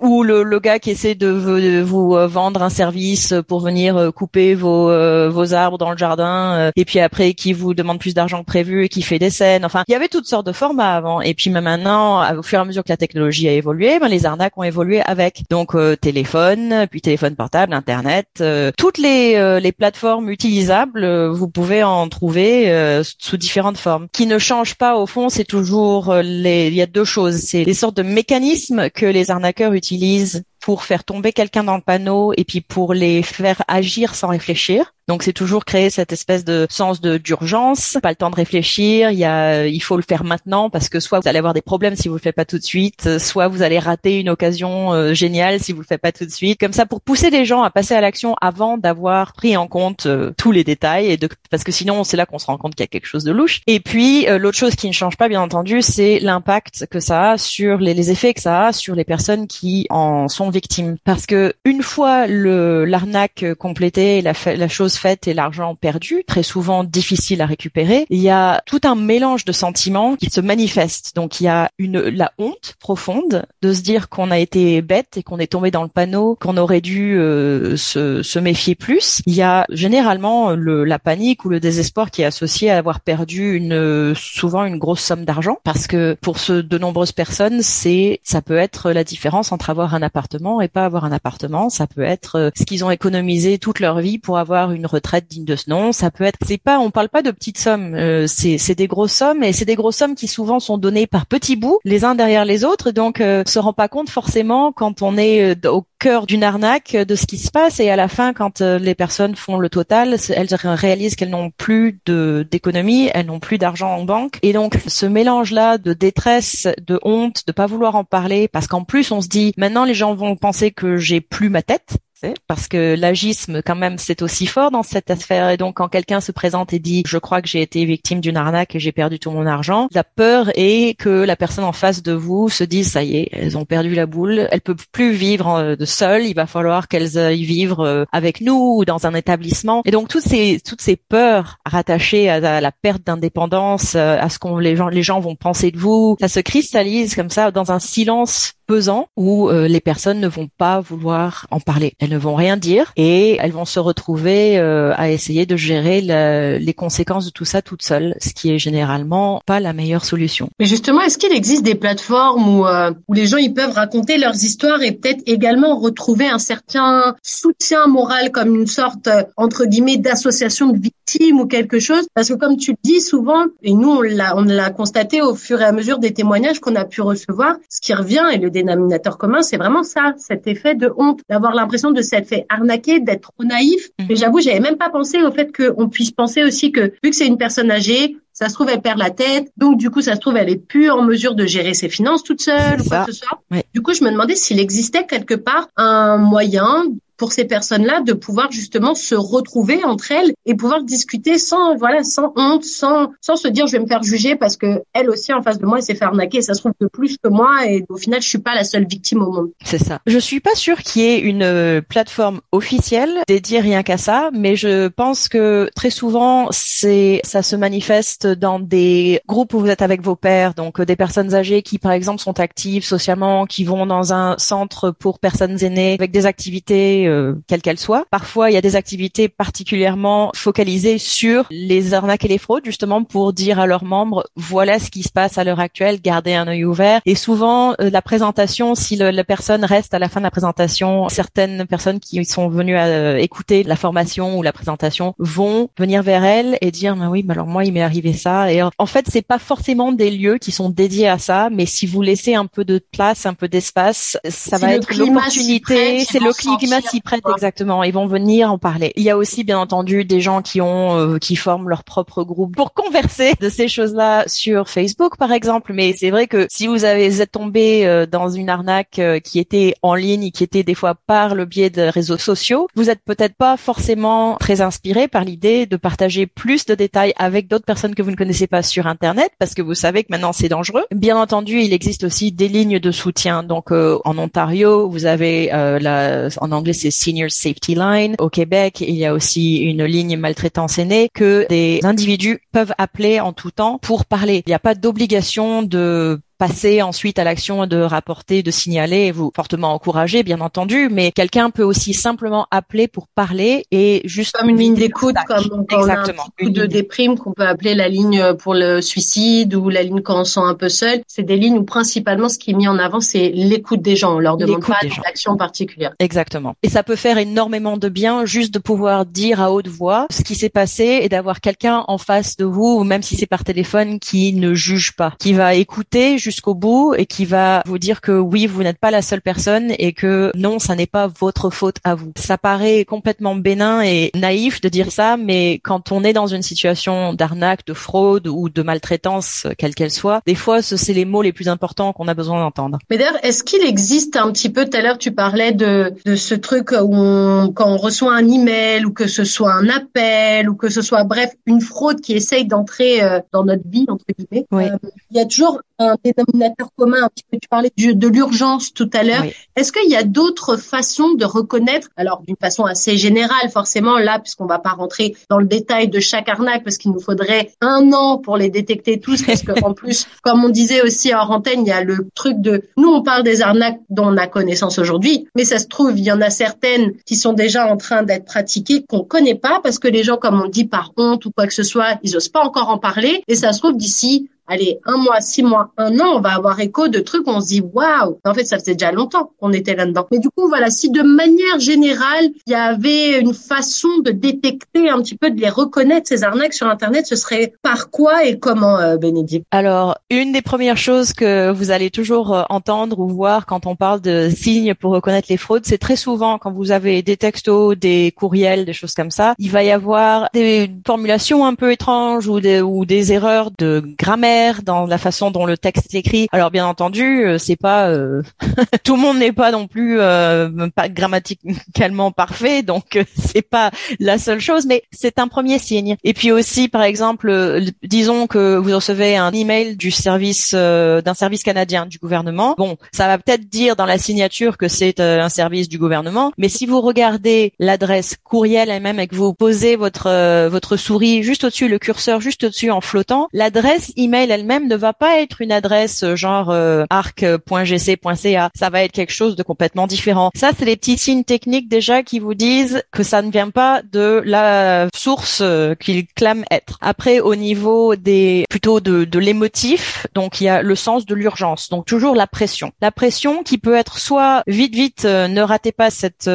ou le, le, gars qui essaie de, de vous euh, vendre un service pour venir euh, couper vos euh, vos arbres dans le jardin et puis après qui vous demande plus d'argent que prévu et qui fait des scènes. Enfin, il y avait toutes sortes de formats avant et puis maintenant au fur et à mesure que la technologie a évolué, ben, les arnaques ont évolué avec. Donc téléphone, puis téléphone portable, internet, toutes les les plateformes utilisables, vous pouvez en trouver sous différentes formes. Qui ne changent pas au fond, c'est toujours les il y a deux choses, c'est des sortes de mécanismes que les arnaqueurs utilisent pour faire tomber quelqu'un dans le panneau et puis pour les faire agir sans réfléchir. Donc c'est toujours créer cette espèce de sens de d'urgence, pas le temps de réfléchir, il y a il faut le faire maintenant parce que soit vous allez avoir des problèmes si vous le faites pas tout de suite, soit vous allez rater une occasion euh, géniale si vous le faites pas tout de suite. Comme ça pour pousser les gens à passer à l'action avant d'avoir pris en compte euh, tous les détails et de parce que sinon c'est là qu'on se rend compte qu'il y a quelque chose de louche. Et puis euh, l'autre chose qui ne change pas bien entendu, c'est l'impact que ça a sur les, les effets que ça a sur les personnes qui en sont victimes parce que une fois le l'arnaque complétée, la, la chose et l'argent perdu, très souvent difficile à récupérer, il y a tout un mélange de sentiments qui se manifestent. Donc il y a une la honte profonde de se dire qu'on a été bête et qu'on est tombé dans le panneau, qu'on aurait dû euh, se, se, méfier plus. Il y a généralement le, la panique ou le désespoir qui est associé à avoir perdu une souvent une grosse somme d'argent parce que pour ce, de nombreuses personnes, c'est ça peut être la différence entre avoir un appartement et pas avoir un appartement. Ça peut être euh, ce qu'ils ont économisé toute leur vie pour avoir une retraite digne de ce nom. Ça peut être c'est pas on parle pas de petites sommes, euh, c'est des grosses sommes et c'est des grosses sommes qui souvent sont données par petits bouts les uns derrière les autres. Donc euh, se rend pas compte forcément quand on est euh, au cœur d'une arnaque de ce qui se passe et à la fin quand les personnes font le total, elles réalisent qu'elles n'ont plus de d'économie, elles n'ont plus d'argent en banque et donc ce mélange là de détresse, de honte, de pas vouloir en parler parce qu'en plus on se dit maintenant les gens vont penser que j'ai plus ma tête parce que l'agisme quand même c'est aussi fort dans cette affaire. Et donc quand quelqu'un se présente et dit je crois que j'ai été victime d'une arnaque et j'ai perdu tout mon argent, la peur est que la personne en face de vous se dise ça y est, elles ont perdu la boule, elles peuvent plus vivre de seules, il va falloir qu'elles aillent vivre euh, avec nous ou dans un établissement. Et donc toutes ces toutes ces peurs rattachées à la perte d'indépendance, euh, à ce qu'on les gens les gens vont penser de vous, ça se cristallise comme ça dans un silence pesant où euh, les personnes ne vont pas vouloir en parler. Elles ne vont rien dire et elles vont se retrouver euh, à essayer de gérer les conséquences de tout ça toutes seules, ce qui est généralement pas la meilleure solution. Mais justement, est-ce qu'il existe des plateformes où, euh, les gens ils peuvent raconter leurs histoires et peut-être également retrouver un certain soutien moral comme une sorte entre guillemets d'association de victimes ou quelque chose Parce que comme tu le dis souvent, et nous on l'a on l'a constaté au fur et à mesure des témoignages qu'on a pu recevoir, ce qui revient et le dénominateur commun, c'est vraiment ça, cet effet de honte, d'avoir l'impression de s'être fait arnaquer, d'être trop naïf. Mhm. Mais j'avoue, j'avais même pas pensé au fait qu'on puisse penser aussi que, vu que c'est une personne âgée, ça se trouve, elle perd la tête. Donc, du coup, ça se trouve, elle est plus en mesure de gérer ses finances toute seule ou quoi que ce soit. Du coup, je me demandais s'il existait quelque part un moyen pour ces personnes-là de pouvoir justement se retrouver entre elles et pouvoir discuter sans voilà sans honte, sans sans se dire je vais me faire juger parce que elle aussi en face de moi elle s'est fait arnaquer, ça se trouve que plus que moi et au final je suis pas la seule victime au monde. C'est ça. Je suis pas sûre qu'il y ait une euh, plateforme officielle dédiée rien qu'à ça, mais je pense que très souvent c'est ça se manifeste dans des groupes où vous êtes avec vos pères, donc euh, des personnes âgées qui par exemple sont actives socialement, qui vont dans un centre pour personnes aînées avec des activités euh, quelle qu'elle soit. Parfois, il y a des activités particulièrement focalisées sur les arnaques et les fraudes, justement pour dire à leurs membres voilà ce qui se passe à l'heure actuelle, gardez un œil ouvert. Et souvent, euh, la présentation, si la personne reste à la fin de la présentation, certaines personnes qui sont venues à, euh, écouter la formation ou la présentation vont venir vers elle et dire bah oui, mais alors moi il m'est arrivé ça. Et en fait, c'est pas forcément des lieux qui sont dédiés à ça, mais si vous laissez un peu de place, un peu d'espace, ça va être l'opportunité. C'est le climat s'y prête exactement. Ils vont venir en parler. Il y a aussi bien entendu des gens qui ont euh, qui forment leur propre groupe pour converser de ces choses-là sur Facebook par exemple. Mais c'est vrai que si vous avez êtes tombé euh, dans une arnaque euh, qui était en ligne, qui était des fois par le biais de réseaux sociaux, vous êtes peut-être pas forcément très inspiré par l'idée de partager plus de détails avec d'autres personnes que vous ne connaissez pas sur Internet parce que vous savez que maintenant c'est dangereux. Bien entendu, il existe aussi des lignes de soutien. Donc en Ontario, vous avez la, en anglais c'est Senior Safety Line. Au Québec, il y a aussi une ligne maltraitance aînée que des individus peuvent appeler en tout temps pour parler. Il n'y a pas d'obligation de passer ensuite à l'action de rapporter, de signaler, vous fortement encourager, bien entendu, mais quelqu'un peut aussi simplement appeler pour parler et juste comme une ligne d'écoute, comme quand Exactement. on a un coup de déprime qu'on peut appeler la ligne pour le suicide ou la ligne quand on sent un peu seul. C'est des lignes où principalement ce qui est mis en avant, c'est l'écoute des gens. On leur demande pas d'action particulière. Exactement. Et ça peut faire énormément de bien juste de pouvoir dire à haute voix ce qui s'est passé et d'avoir quelqu'un en face de vous, même si c'est par téléphone, qui ne juge pas, qui va écouter jusqu'au bout et qui va vous dire que oui, vous n'êtes pas la seule personne et que non, ça n'est pas votre faute à vous. Ça paraît complètement bénin et naïf de dire ça, mais quand on est dans une situation d'arnaque, de fraude ou de maltraitance, quelle qu'elle soit, des fois, c'est les mots les plus importants qu'on a besoin d'entendre. Mais d'ailleurs, est-ce qu'il existe un petit peu, tout à l'heure, tu parlais de, de ce truc où on, quand on reçoit un email ou que ce soit un appel ou que ce soit, bref, une fraude qui essaye d'entrer euh, dans notre vie, entre guillemets. Oui. Euh, il y a toujours un dénominateur commun, un petit peu, tu parlais de l'urgence tout à l'heure. Est-ce qu'il y a d'autres façons de reconnaître, alors d'une façon assez générale forcément là, puisqu'on va pas rentrer dans le détail de chaque arnaque, parce qu'il nous faudrait un an pour les détecter tous, parce que en plus, comme on disait aussi en antenne, il y a le truc de, nous on parle des arnaques dont on a connaissance aujourd'hui, mais ça se trouve, il y en a certaines qui sont déjà en train d'être pratiquées qu'on connaît pas, parce que les gens, comme on dit, par honte ou quoi que ce soit, ils osent pas encore en parler, et ça se trouve d'ici allez, un mois, six mois, un an, on va avoir écho de trucs, on se dit, waouh, en fait, ça faisait déjà longtemps qu'on était là-dedans. Mais du coup, voilà, si de manière générale, il y avait une façon de détecter un petit peu, de les reconnaître, ces arnaques sur Internet, ce serait par quoi et comment, euh, Bénédicte? Alors, une des premières choses que vous allez toujours euh, entendre ou voir quand on parle de signes pour reconnaître les fraudes, c'est très souvent quand vous avez des textos, des courriels, des choses comme ça, il va y avoir des formulations un peu étranges ou des, ou des erreurs de grammaire dans la façon dont le texte est écrit. Alors bien entendu, euh, c'est pas euh, tout le monde n'est pas non plus euh, pas grammaticalement parfait, donc c'est pas la seule chose, mais c'est un premier signe. Et puis aussi, par exemple, disons que vous recevez un email du service d'un service canadien du gouvernement. Bon, ça va peut-être dire dans la signature que c'est un service du gouvernement, mais si vous regardez l'adresse courriel elle-même et que vous posez votre votre souris juste au-dessus, le curseur juste au-dessus en flottant, l'adresse email elle-même ne va pas être une adresse euh, genre euh, arc.gc.ca. Ça va être quelque chose de complètement différent. Ça, c'est les petits signes techniques déjà qui vous disent que ça ne vient pas de la source euh, qu'ils clament être. Après, au niveau des plutôt de, de l'émotif, donc il y a le sens de l'urgence. Donc toujours la pression. La pression qui peut être soit vite vite ne ratez pas cette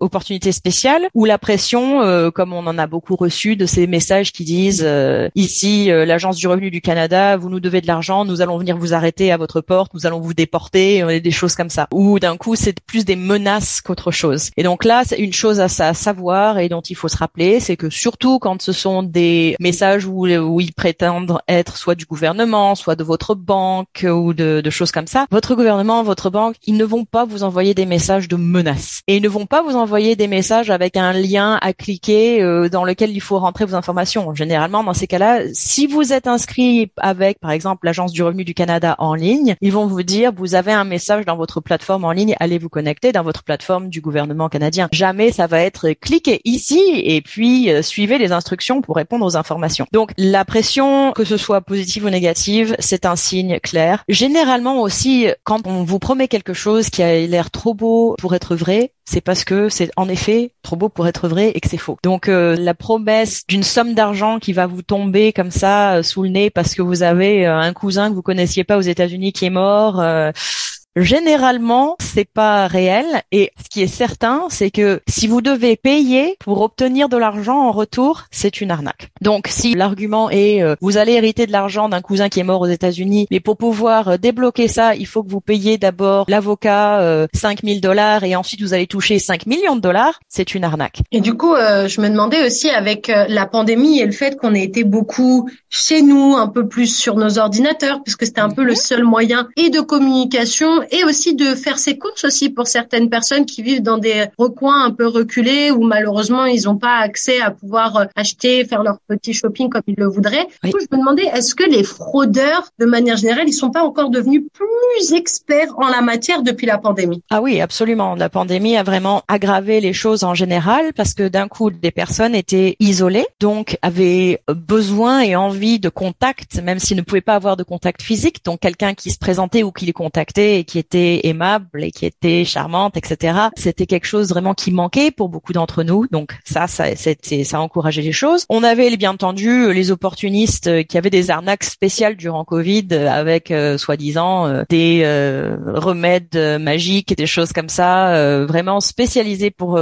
opportunité spéciale ou la pression comme on en a beaucoup reçu de ces messages qui disent ici l'agence du revenu du Canada vous nous devez de l'argent, nous allons venir vous arrêter à votre porte, nous allons vous déporter, des choses comme ça. Ou d'un coup, c'est plus des menaces qu'autre chose. Et donc là, c'est une chose à, savoir et dont il faut se rappeler, c'est que surtout quand ce sont des messages où, ils prétendent être soit du gouvernement, soit de votre banque ou de, choses comme ça, votre gouvernement, votre banque, ils ne vont pas vous envoyer des messages de menaces. Et ils ne vont pas vous envoyer des messages avec un lien à cliquer euh, dans lequel il faut rentrer vos informations. Généralement, dans ces cas-là, si vous êtes inscrit avec par exemple, l'Agence du revenu du Canada en ligne, ils vont vous dire, vous avez un message dans votre plateforme en ligne, allez vous connecter dans votre plateforme du gouvernement canadien. Jamais ça va être cliquez ici et puis euh, suivez les instructions pour répondre aux informations. Donc, la pression, que ce soit positive ou négative, c'est un signe clair. Généralement aussi, quand on vous promet quelque chose qui a l'air trop beau pour être vrai, c'est parce que c'est en effet trop beau pour être vrai et que c'est faux. Donc euh, la promesse d'une somme d'argent qui va vous tomber comme ça euh, sous le nez parce que vous avez euh, un cousin que vous connaissiez pas aux États-Unis qui est mort Généralement, c'est pas réel et ce qui est certain, c'est que si vous devez payer pour obtenir de l'argent en retour, c'est une arnaque. Donc si l'argument est euh, vous allez hériter de l'argent d'un cousin qui est mort aux États-Unis, mais pour pouvoir euh, débloquer ça, il faut que vous payiez d'abord l'avocat euh, 5000 dollars et ensuite vous allez toucher 5 millions de dollars, c'est une arnaque. Et du coup, euh, je me demandais aussi avec la pandémie et le fait qu'on ait été beaucoup chez nous, un peu plus sur nos ordinateurs, puisque c'était un peu le mhm. seul moyen et de communication et aussi de faire ses courses aussi pour certaines personnes qui vivent dans des recoins un peu reculés où malheureusement ils n'ont pas accès à pouvoir euh, acheter, faire leur petit shopping comme ils le voudraient. Du coup, je me demandais, est-ce que les fraudeurs, de manière générale, ils sont pas encore devenus plus experts en la matière depuis la pandémie? Ah oui, absolument. La pandémie a vraiment aggravé les choses en général parce que d'un coup, des personnes étaient isolées, donc avaient besoin et envie de contact, même s'ils ne pouvaient pas avoir de contact physique. Donc quelqu'un qui se présentait ou qui les contactait et qui était aimable et qui était charmante, etc. C'était quelque chose vraiment qui manquait pour beaucoup d'entre nous. Donc ça, ça, c'était, ça a encouragé les choses. On avait bien entendu les opportunistes qui avaient des arnaques spéciales durant Covid avec euh, soi-disant euh, des euh, remèdes magiques et des choses comme ça, vraiment spécialisés pour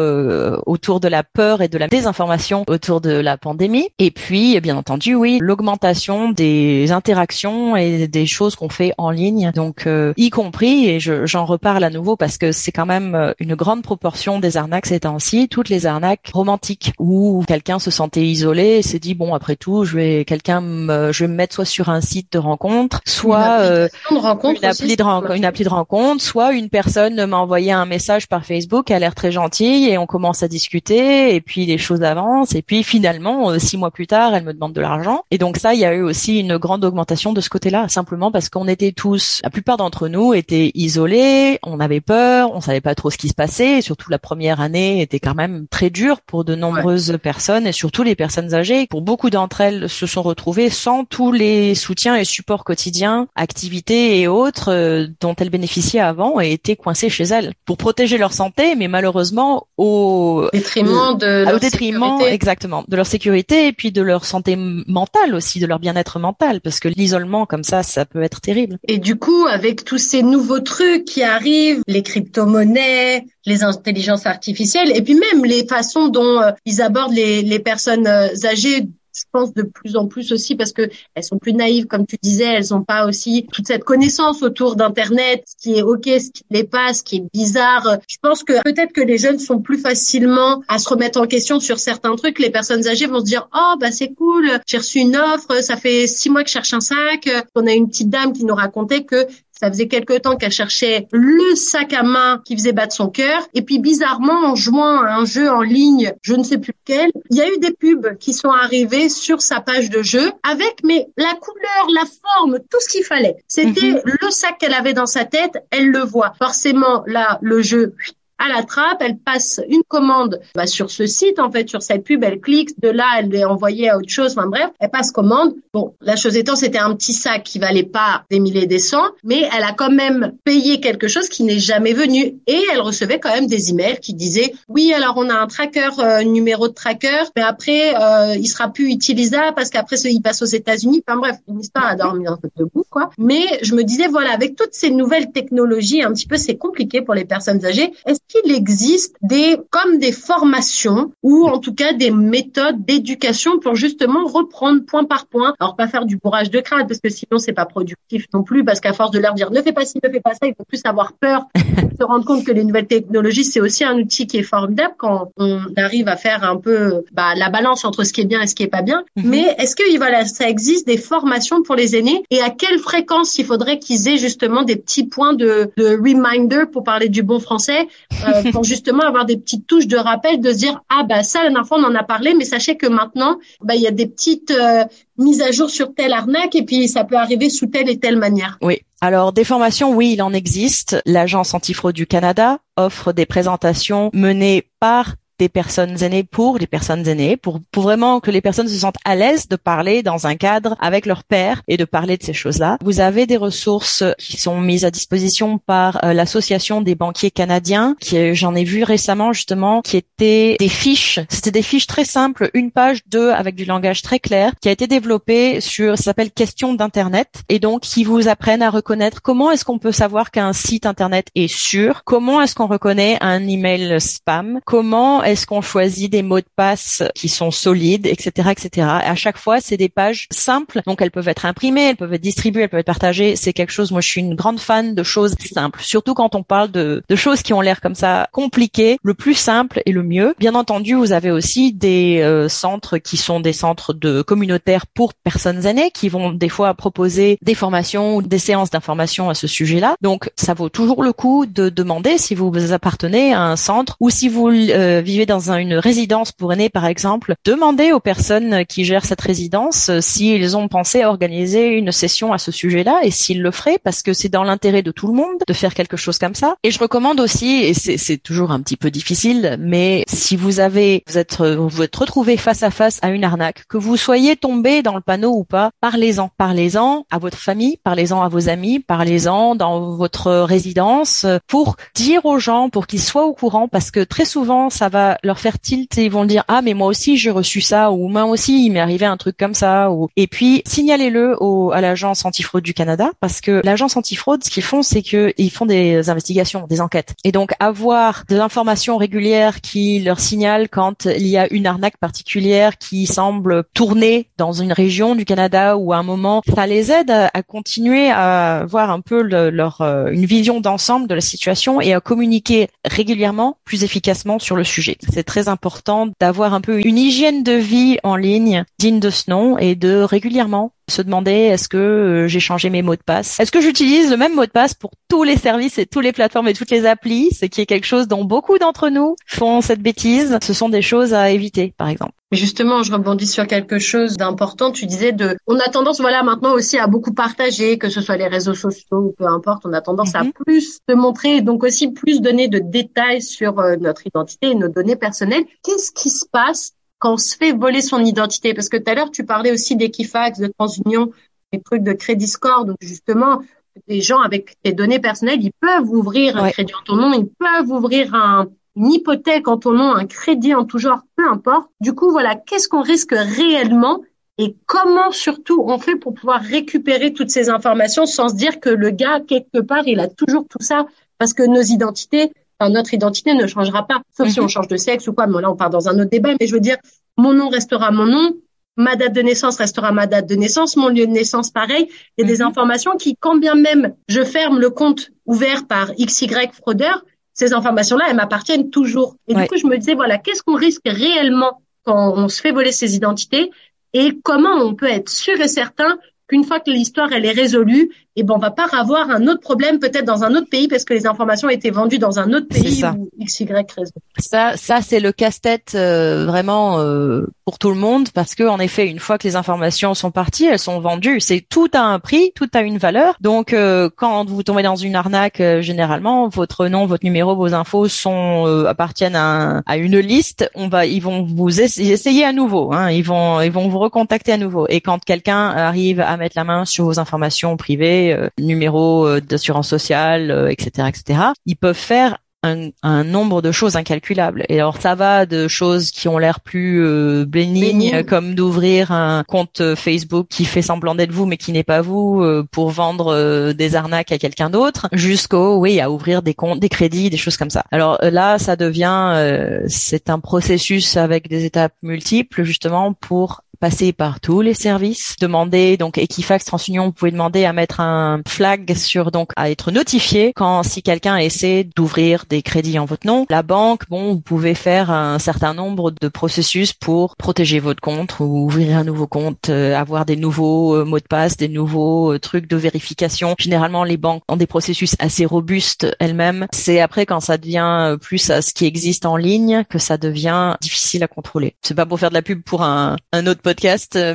autour de la peur et de la désinformation autour de la pandémie. Et puis, bien entendu, oui, l'augmentation des interactions et des choses qu'on fait en ligne. Donc, y compris, et j'en reparle à nouveau parce que c'est quand même une grande proportion des arnaques ces temps-ci, toutes les arnaques romantiques où quelqu'un se sentait isolé et s'est dit bon après tout, je vais quelqu'un me, je vais me mettre soit sur un site de rencontre, soit une, de rencontre une appli de rencontre, une appli de rencontre, soit une personne m'a envoyé un message par Facebook, elle a l'air très gentille et on commence à discuter et puis les choses avancent et puis finalement euh, six mois plus tard, elle me demande de l'argent. Et donc ça, il y a eu aussi une grande augmentation de ce côté-là, simplement parce qu'on était tous, la plupart d'entre nous étaient isolés, on avait peur, on savait pas trop ce qui se passait, et surtout la première année était quand même très dure pour de nombreuses personnes et surtout les personnes âgées. Pour beaucoup d'entre elles, se sont retrouvées sans tous les soutiens et supports quotidiens, activités et autres euh, dont elles bénéficiaient avant et étaient coincées chez elles pour protéger leur santé, mais malheureusement au détriment de au détriment exactement de leur sécurité et puis de leur santé mentale aussi, de leur bien-être mental, parce que l'isolement comme ça, ça peut être terrible. Et du coup, avec tous ces nouveaux trucs qui arrivent, les crypto-monnaies, les intelligences artificielles, et puis même les façons dont euh, ils abordent les, les personnes euh, âgées je pense de plus en plus aussi parce que elles sont plus naïves, comme tu disais, elles n'ont pas aussi toute cette connaissance autour d'Internet, ce qui est ok, ce qui n'est pas, ce qui est bizarre. Je pense que peut-être que les jeunes sont plus facilement à se remettre en question sur certains trucs. Les personnes âgées vont se dire oh bah c'est cool, j'ai reçu une offre, ça fait six mois que je cherche un sac. On a une petite dame qui nous racontait que ça faisait quelque temps qu'elle cherchait le sac à main qui faisait battre son cœur. Et puis bizarrement, en jouant à un jeu en ligne, je ne sais plus lequel, il y a eu des pubs qui sont arrivés sur sa page de jeu avec mais la couleur, la forme, tout ce qu'il fallait. C'était mhm. le sac qu'elle avait dans sa tête, elle le voit. Forcément, là, le jeu à la trappe, elle passe une commande bah, sur ce site, en fait, sur cette pub, elle clique, de là, elle est envoyée à autre chose, enfin bref, elle passe commande. Bon, la chose étant, c'était un petit sac qui valait pas des milliers des cents, mais elle a quand même payé quelque chose qui n'est jamais venu et elle recevait quand même des emails qui disaient oui, alors on a un tracker, euh, numéro de tracker, mais après euh, il sera plus utilisable parce qu'après il passe aux États-Unis. Enfin bref, une histoire à dormir un peu debout quoi. Mais je me disais voilà, avec toutes ces nouvelles technologies, un petit peu c'est compliqué pour les personnes âgées. Qu'il existe des comme des formations ou en tout cas des méthodes d'éducation pour justement reprendre point par point. Alors pas faire du bourrage de crâne parce que sinon c'est pas productif non plus parce qu'à force de leur dire ne fais pas ci, ne fais pas ça, ils vont plus avoir peur, se rendre compte que les nouvelles technologies c'est aussi un outil qui est formidable quand on arrive à faire un peu bah, la balance entre ce qui est bien et ce qui est pas bien. Mhm. Mais est-ce que voilà ça existe des formations pour les aînés et à quelle fréquence il faudrait qu'ils aient justement des petits points de, de reminder pour parler du bon français? Euh, pour justement avoir des petites touches de rappel, de se dire ah bah ça la dernière fois on en a parlé, mais sachez que maintenant bah il y a des petites euh, mises à jour sur telle arnaque et puis ça peut arriver sous telle et telle manière. Oui. Alors des formations, oui, il en existe. L'agence antifraude du Canada offre des présentations menées par des personnes aînées pour les personnes aînées, pour, pour vraiment que les personnes se sentent à l'aise de parler dans un cadre avec leur père et de parler de ces choses-là. Vous avez des ressources qui sont mises à disposition par euh, l'association des banquiers canadiens, qui j'en ai vu récemment justement, qui étaient des fiches. C'était des fiches très simples, une page, deux, avec du langage très clair, qui a été développé sur, ça s'appelle Question d'internet, et donc qui vous apprennent à reconnaître comment est-ce qu'on peut savoir qu'un site internet est sûr, comment est-ce qu'on reconnaît un email spam, comment est-ce qu'on choisit des mots de passe qui sont solides, etc., etc. à chaque fois, c'est des pages simples, donc elles peuvent être imprimées, elles peuvent être distribuées, elles peuvent être partagées. C'est quelque chose. Moi, je suis une grande fan de choses simples, surtout quand on parle de, de choses qui ont l'air comme ça compliquées. Le plus simple et le mieux. Bien entendu, vous avez aussi des euh, centres qui sont des centres de communautaires pour personnes aînées, qui vont des fois proposer des formations ou des séances d'information à ce sujet-là. Donc, ça vaut toujours le coup de demander si vous appartenez à un centre ou si vous euh, vivez dans une résidence pour aînés, par exemple, demandez aux personnes qui gèrent cette résidence euh, s'ils ont pensé à organiser une session à ce sujet-là et s'ils le feraient, parce que c'est dans l'intérêt de tout le monde de faire quelque chose comme ça. Et je recommande aussi, et c'est toujours un petit peu difficile, mais si vous avez, vous êtes, vous êtes retrouvé face à face à une arnaque, que vous soyez tombé dans le panneau ou pas, parlez-en, parlez-en à votre famille, parlez-en à vos amis, parlez-en dans votre résidence pour dire aux gens, pour qu'ils soient au courant, parce que très souvent ça va leur faire tilt et ils vont dire ah mais moi aussi j'ai reçu ça ou moi aussi il m'est arrivé un truc comme ça ou et puis signalez-le à l'agence antifraude du Canada parce que l'agence antifraude ce qu'ils font c'est que ils font des investigations, des enquêtes et donc avoir de l'information régulière qui leur signale quand il y a une arnaque particulière qui semble tourner dans une région du Canada ou à un moment ça les aide à, continuer à avoir un peu leur euh, une vision d'ensemble de la situation et à communiquer régulièrement plus efficacement sur le sujet. C'est très important d'avoir un peu une hygiène de vie en ligne digne de ce nom et de régulièrement se demander est-ce que euh, j'ai changé mes mots de passe? Est-ce que j'utilise le même mot de passe pour tous les services et toutes les plateformes et toutes les applis Ce qui est quelque chose dont beaucoup d'entre nous font cette bêtise? Ce sont des choses à éviter, par exemple. Justement, je rebondis sur quelque chose d'important. Tu disais de, on a tendance, voilà, maintenant aussi à beaucoup partager, que ce soit les réseaux sociaux ou peu importe, on a tendance à mhm. plus se montrer, donc aussi plus donner de détails sur euh, notre identité et nos données personnelles. Qu'est-ce qui se passe quand on se fait voler son identité. Parce que tout à l'heure, tu parlais aussi d'Equifax, de TransUnion, des trucs de Crédit Score. Donc justement, des gens avec des données personnelles, ils peuvent ouvrir un crédit en ton nom, ils peuvent ouvrir un, une hypothèque en ton nom, un crédit en tout genre, peu importe. Du coup, voilà, qu'est-ce qu'on risque réellement et comment surtout on fait pour pouvoir récupérer toutes ces informations sans se dire que le gars, quelque part, il a toujours tout ça parce que nos identités, notre identité ne changera pas, sauf si on mhm. change de sexe ou quoi. Mais là, on part dans un autre débat. Mais je veux dire, mon nom restera mon nom, ma date de naissance restera ma date de naissance, mon lieu de naissance pareil. Il y a des mhm. informations qui, quand bien même je ferme le compte ouvert par XY fraudeur, ces informations-là, elles m'appartiennent toujours. Et du coup, je me disais, voilà, qu'est-ce qu'on risque réellement quand on se fait voler ses identités et comment on peut être sûr et certain qu'une fois que l'histoire elle est résolue, et ben on va pas avoir un autre problème peut-être dans un autre pays parce que les informations ont été vendues dans un autre pays ou XY raison. Ça, ça c'est le casse-tête euh, vraiment euh, pour tout le monde parce que en effet, une fois que les informations sont parties, elles sont vendues. C'est tout a un prix, tout a une valeur. Donc euh, quand vous tombez dans une arnaque, généralement votre nom, votre numéro, vos infos sont appartiennent à, à, une liste. On va, ils vont vous essayer à nouveau. Hein, ils vont, ils vont vous recontacter à nouveau. Et quand quelqu'un arrive à mettre la main sur vos informations privées euh, numéro euh, d'assurance sociale, etc., euh, etc. Ils peuvent faire un, un, nombre de choses incalculables. Et alors ça va de choses qui ont l'air plus euh, bénignes, comme d'ouvrir un compte Facebook qui fait semblant d'être vous mais qui n'est pas vous pour vendre des arnaques à quelqu'un d'autre, jusqu'au oui à ouvrir des comptes, des crédits, des choses comme ça. Alors là ça devient c'est un processus avec des étapes multiples justement pour passer par tous les services, demander donc Equifax TransUnion, vous pouvez demander à mettre un flag sur donc à être notifié quand si quelqu'un essaie d'ouvrir des crédits en votre nom. La banque, bon, vous pouvez faire un certain nombre de processus pour protéger votre compte ou ouvrir un nouveau compte, euh, avoir des nouveaux euh, mots de passe, des nouveaux euh, trucs de vérification. Généralement, les banques ont des processus assez robustes elles-mêmes. C'est après quand ça devient plus à ce qui existe en ligne que ça devient difficile à contrôler. C'est pas pour faire de la pub pour un, un autre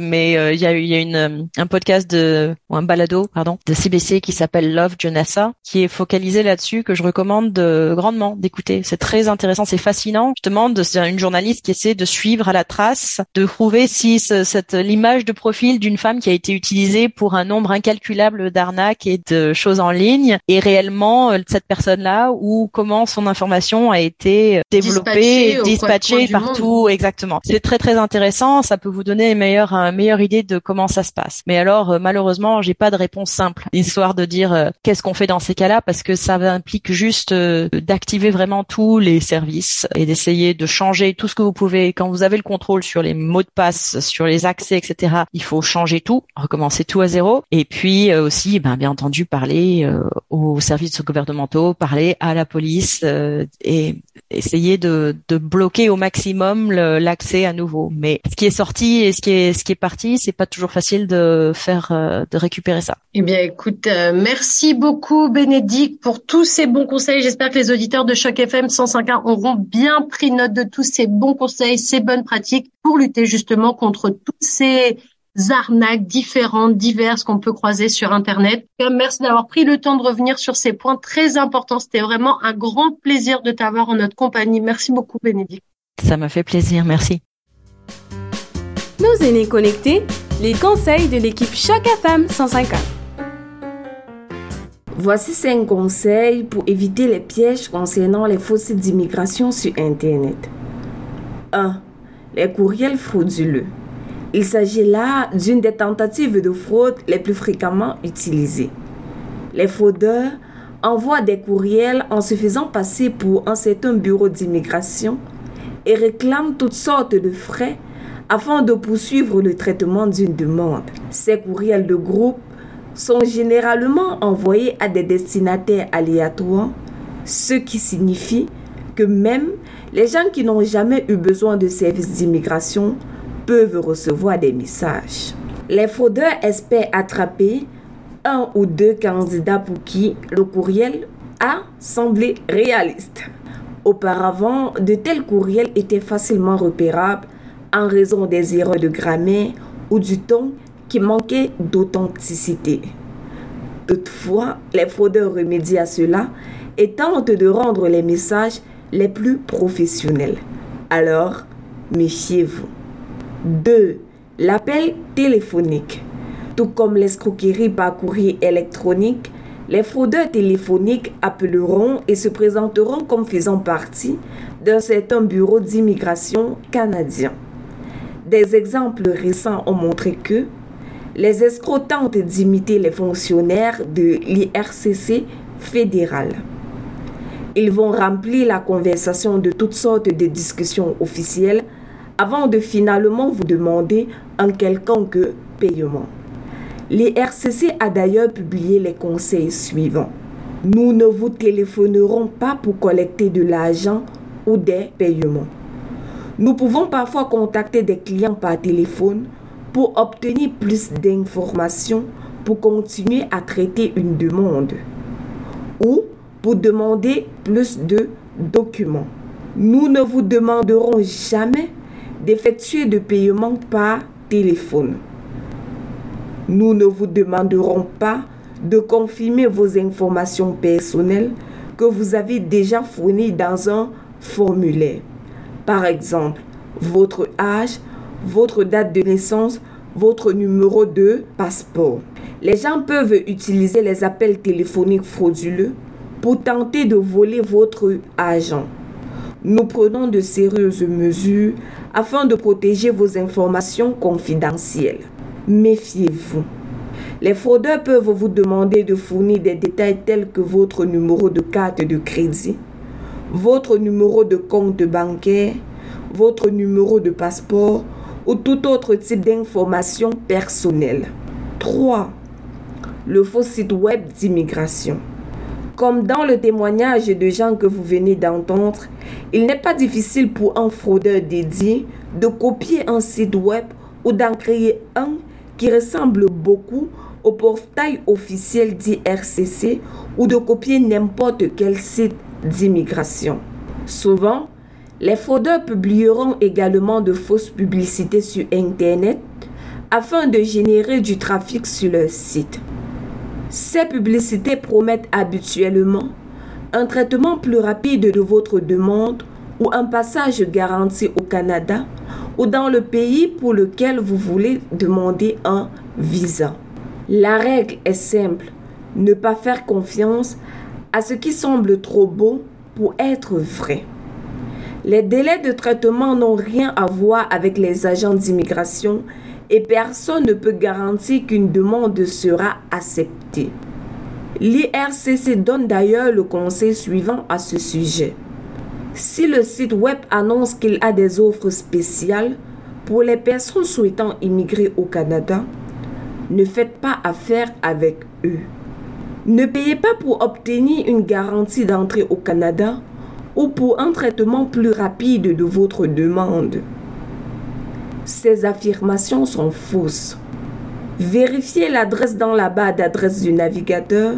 mais euh, il y a, y a une, euh, un podcast de ou un balado, pardon, de CBC qui s'appelle Love Jonassa, qui est focalisé là-dessus, que je recommande grandement d'écouter. C'est très intéressant, c'est fascinant. Je demande, c'est une journaliste qui essaie de suivre à la trace, de trouver si cette l'image de profil d'une femme qui a été utilisée pour un nombre incalculable d'arnaques et de choses en ligne est réellement euh, cette personne-là ou comment son information a été développée, dispatchée, partout, exactement. C'est très très intéressant. Ça peut vous donner une meilleure, idée de comment ça se passe. Mais alors, euh, malheureusement, j'ai pas de réponse simple, histoire de dire euh, qu'est-ce qu'on fait dans ces cas-là, parce que ça implique juste euh, d'activer vraiment tous les services et d'essayer de changer tout ce que vous pouvez. Quand vous avez le contrôle sur les mots de passe, sur les accès, etc., il faut changer tout, recommencer tout à zéro. Et puis aussi, ben, bien entendu, parler aux services gouvernementaux, parler à la police et essayer de, de bloquer au maximum l'accès à nouveau. Mais ce qui est sorti ce qui est ce qui est parti, c'est pas toujours facile de faire de récupérer ça. Eh bien, écoute, merci beaucoup Bénédicte pour tous ces bons conseils. J'espère que les auditeurs de Choc FM 105.1 auront bien pris note de tous ces bons conseils, ces bonnes pratiques pour lutter justement contre toutes ces arnaques différentes, diverses qu'on peut croiser sur Internet. Merci d'avoir pris le temps de revenir sur ces points très importants. C'était vraiment un grand plaisir de t'avoir en notre compagnie. Merci beaucoup, Bénédicte. Ça m'a fait plaisir. Merci. Nos aînés connectés, les conseils de l'équipe Choc FM 150. Voici cinq conseils pour éviter les pièges concernant les faux sites d'immigration sur Internet. 1. Les courriels frauduleux. Il s'agit là d'une des tentatives de fraude les plus fréquemment utilisées. Les fraudeurs envoient des courriels en se faisant passer pour un certain bureau d'immigration et réclament toutes sortes de frais afin de poursuivre le traitement d'une demande. Ces courriels de groupe sont généralement envoyés à des destinataires aléatoires, ce qui signifie que même les gens qui n'ont jamais eu besoin de services d'immigration peuvent recevoir des messages. Les fraudeurs espèrent attraper un ou deux candidats pour qui le courriel a semblé réaliste. Auparavant, de tels courriels étaient facilement repérables en raison des erreurs de grammaire ou du ton qui manquait d'authenticité. Toutefois, les fraudeurs remédient à cela et tentent de rendre les messages les plus professionnels. Alors, méfiez-vous. 2. L'appel téléphonique. Tout comme l'escroquerie par courrier électronique, les fraudeurs téléphoniques appelleront et se présenteront comme faisant partie d'un certain bureau d'immigration canadien. Des exemples récents ont montré que les escrocs tentent d'imiter les fonctionnaires de l'IRCC fédéral. Ils vont remplir la conversation de toutes sortes de discussions officielles avant de finalement vous demander un quelconque paiement. L'IRCC a d'ailleurs publié les conseils suivants. Nous ne vous téléphonerons pas pour collecter de l'argent ou des paiements. Nous pouvons parfois contacter des clients par téléphone pour obtenir plus d'informations pour continuer à traiter une demande ou pour demander plus de documents. Nous ne vous demanderons jamais d'effectuer de paiements par téléphone. Nous ne vous demanderons pas de confirmer vos informations personnelles que vous avez déjà fournies dans un formulaire. Par exemple, votre âge, votre date de naissance, votre numéro de passeport. Les gens peuvent utiliser les appels téléphoniques frauduleux pour tenter de voler votre argent. Nous prenons de sérieuses mesures afin de protéger vos informations confidentielles. Méfiez-vous. Les fraudeurs peuvent vous demander de fournir des détails tels que votre numéro de carte de crédit, votre numéro de compte bancaire, votre numéro de passeport ou tout autre type d'information personnelle. 3. Le faux site web d'immigration. Comme dans le témoignage de gens que vous venez d'entendre, il n'est pas difficile pour un fraudeur dédié de copier un site web ou d'en créer un qui ressemble beaucoup au portail officiel d'IRCC ou de copier n'importe quel site d'immigration. Souvent, les fraudeurs publieront également de fausses publicités sur Internet afin de générer du trafic sur leur site. Ces publicités promettent habituellement un traitement plus rapide de votre demande ou un passage garanti au Canada ou dans le pays pour lequel vous voulez demander un visa. La règle est simple, ne pas faire confiance à ce qui semble trop beau pour être vrai. Les délais de traitement n'ont rien à voir avec les agents d'immigration et personne ne peut garantir qu'une demande sera acceptée. L'IRCC donne d'ailleurs le conseil suivant à ce sujet. Si le site web annonce qu'il a des offres spéciales pour les personnes souhaitant immigrer au Canada, ne faites pas affaire avec eux. Ne payez pas pour obtenir une garantie d'entrée au Canada ou pour un traitement plus rapide de votre demande. Ces affirmations sont fausses. Vérifiez l'adresse dans la barre d'adresse du navigateur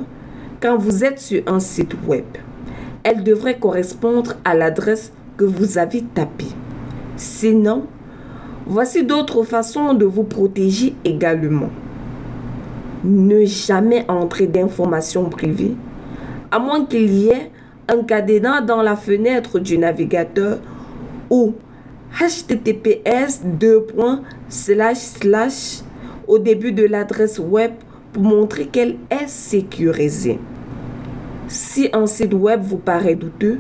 quand vous êtes sur un site web. Elle devrait correspondre à l'adresse que vous avez tapée. Sinon, voici d'autres façons de vous protéger également. Ne jamais entrer d'informations privées, à moins qu'il y ait un cadenas dans la fenêtre du navigateur ou https au début de l'adresse web pour montrer qu'elle est sécurisée. Si un site web vous paraît douteux,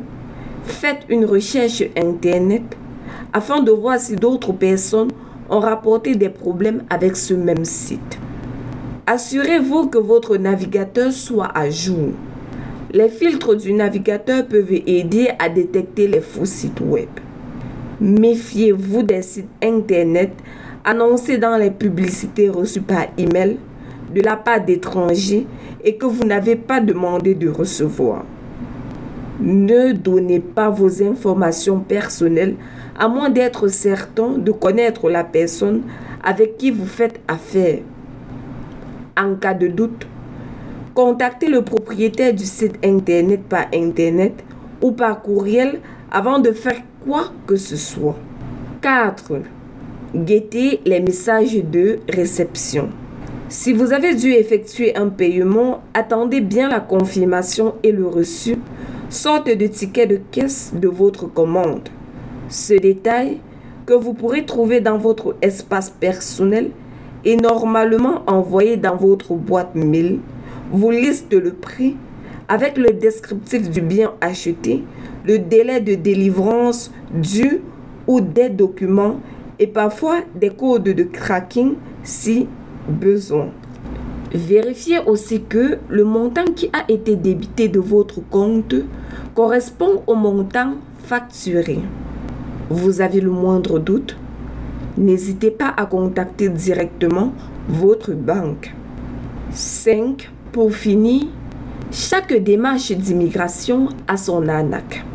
faites une recherche Internet afin de voir si d'autres personnes ont rapporté des problèmes avec ce même site. Assurez-vous que votre navigateur soit à jour. Les filtres du navigateur peuvent aider à détecter les faux sites web. Méfiez-vous des sites Internet annoncés dans les publicités reçues par email de la part d'étrangers et que vous n'avez pas demandé de recevoir. Ne donnez pas vos informations personnelles à moins d'être certain de connaître la personne avec qui vous faites affaire. En cas de doute, contactez le propriétaire du site Internet par Internet ou par courriel avant de faire quoi que ce soit. 4. Guettez les messages de réception. Si vous avez dû effectuer un paiement, attendez bien la confirmation et le reçu, sorte de ticket de caisse de votre commande. Ce détail, que vous pourrez trouver dans votre espace personnel, est normalement envoyé dans votre boîte mail, vous liste le prix avec le descriptif du bien acheté, le délai de délivrance du ou des documents et parfois des codes de tracking si besoin. Vérifiez aussi que le montant qui a été débité de votre compte correspond au montant facturé. Vous avez le moindre doute? N'hésitez pas à contacter directement votre banque. 5. Pour finir, chaque démarche d'immigration a son ANAC.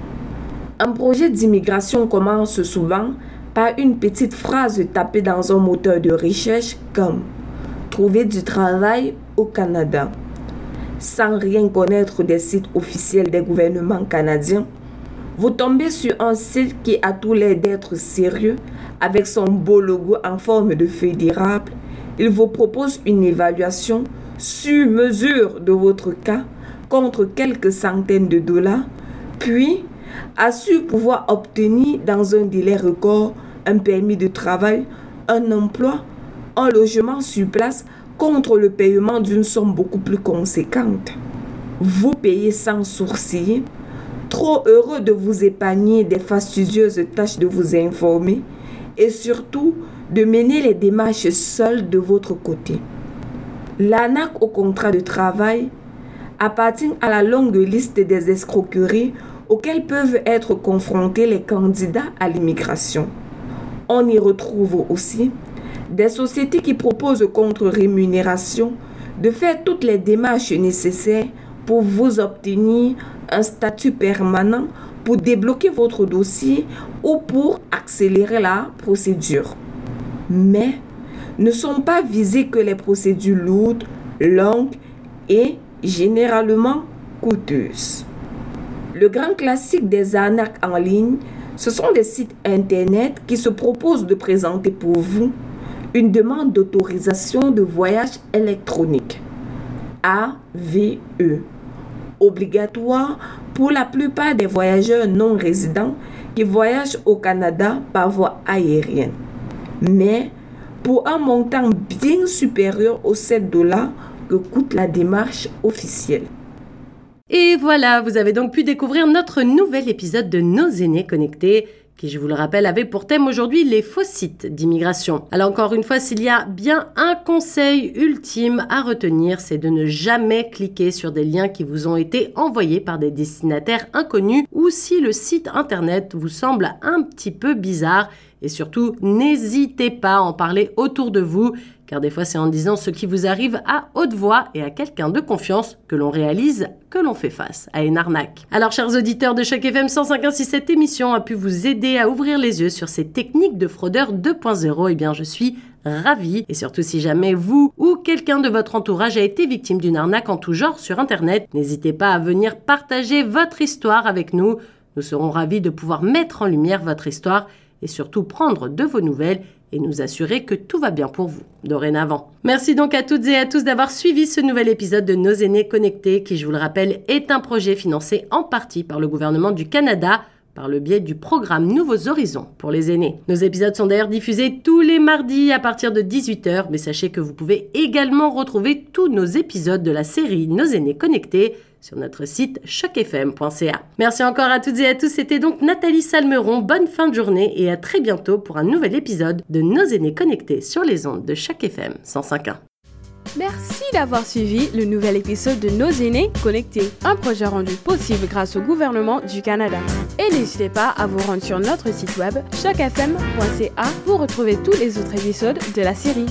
Un projet d'immigration commence souvent par une petite phrase tapée dans un moteur de recherche comme trouver du travail au Canada. Sans rien connaître des sites officiels des gouvernements canadiens, vous tombez sur un site qui a tout l'air d'être sérieux avec son beau logo en forme de feuille d'érable. Il vous propose une évaluation sur mesure de votre cas contre quelques centaines de dollars, puis assure pouvoir obtenir dans un délai record un permis de travail, un emploi un logement sur place contre le paiement d'une somme beaucoup plus conséquente. Vous payez sans sourciller, trop heureux de vous épargner des fastidieuses tâches de vous informer et surtout de mener les démarches seules de votre côté. L'ANAC au contrat de travail appartient à la longue liste des escroqueries auxquelles peuvent être confrontés les candidats à l'immigration. On y retrouve aussi des sociétés qui proposent contre rémunération de faire toutes les démarches nécessaires pour vous obtenir un statut permanent pour débloquer votre dossier ou pour accélérer la procédure. Mais ne sont pas visées que les procédures lourdes, longues et généralement coûteuses. Le grand classique des arnaques en ligne, ce sont des sites Internet qui se proposent de présenter pour vous une demande d'autorisation de voyage électronique, AVE, obligatoire pour la plupart des voyageurs non résidents qui voyagent au Canada par voie aérienne. Mais pour un montant bien supérieur aux 7 dollars que coûte la démarche officielle. Et voilà, vous avez donc pu découvrir notre nouvel épisode de Nos aînés connectés qui, je vous le rappelle, avait pour thème aujourd'hui les faux sites d'immigration. Alors encore une fois, s'il y a bien un conseil ultime à retenir, c'est de ne jamais cliquer sur des liens qui vous ont été envoyés par des destinataires inconnus ou si le site internet vous semble un petit peu bizarre. Et surtout, n'hésitez pas à en parler autour de vous car des fois c'est en disant ce qui vous arrive à haute voix et à quelqu'un de confiance que l'on réalise que l'on fait face à une arnaque. Alors chers auditeurs de chaque FM 105 si cette émission a pu vous aider à ouvrir les yeux sur ces techniques de fraudeur 2.0, eh bien je suis ravie. Et surtout si jamais vous ou quelqu'un de votre entourage a été victime d'une arnaque en tout genre sur Internet, n'hésitez pas à venir partager votre histoire avec nous. Nous serons ravis de pouvoir mettre en lumière votre histoire et surtout prendre de vos nouvelles et nous assurer que tout va bien pour vous dorénavant. Merci donc à toutes et à tous d'avoir suivi ce nouvel épisode de Nos aînés connectés qui, je vous le rappelle, est un projet financé en partie par le gouvernement du Canada par le biais du programme Nouveaux Horizons pour les aînés. Nos épisodes sont d'ailleurs diffusés tous les mardis à partir de 18h, mais sachez que vous pouvez également retrouver tous nos épisodes de la série Nos aînés connectés sur notre site chocfm.ca. Merci encore à toutes et à tous. C'était donc Nathalie Salmeron. Bonne fin de journée et à très bientôt pour un nouvel épisode de Nos aînés connectés sur les ondes de Choc FM 105.1. Merci d'avoir suivi le nouvel épisode de Nos aînés connectés, un projet rendu possible grâce au gouvernement du Canada. Et n'hésitez pas à vous rendre sur notre site web chocfm.ca pour retrouver tous les autres épisodes de la série.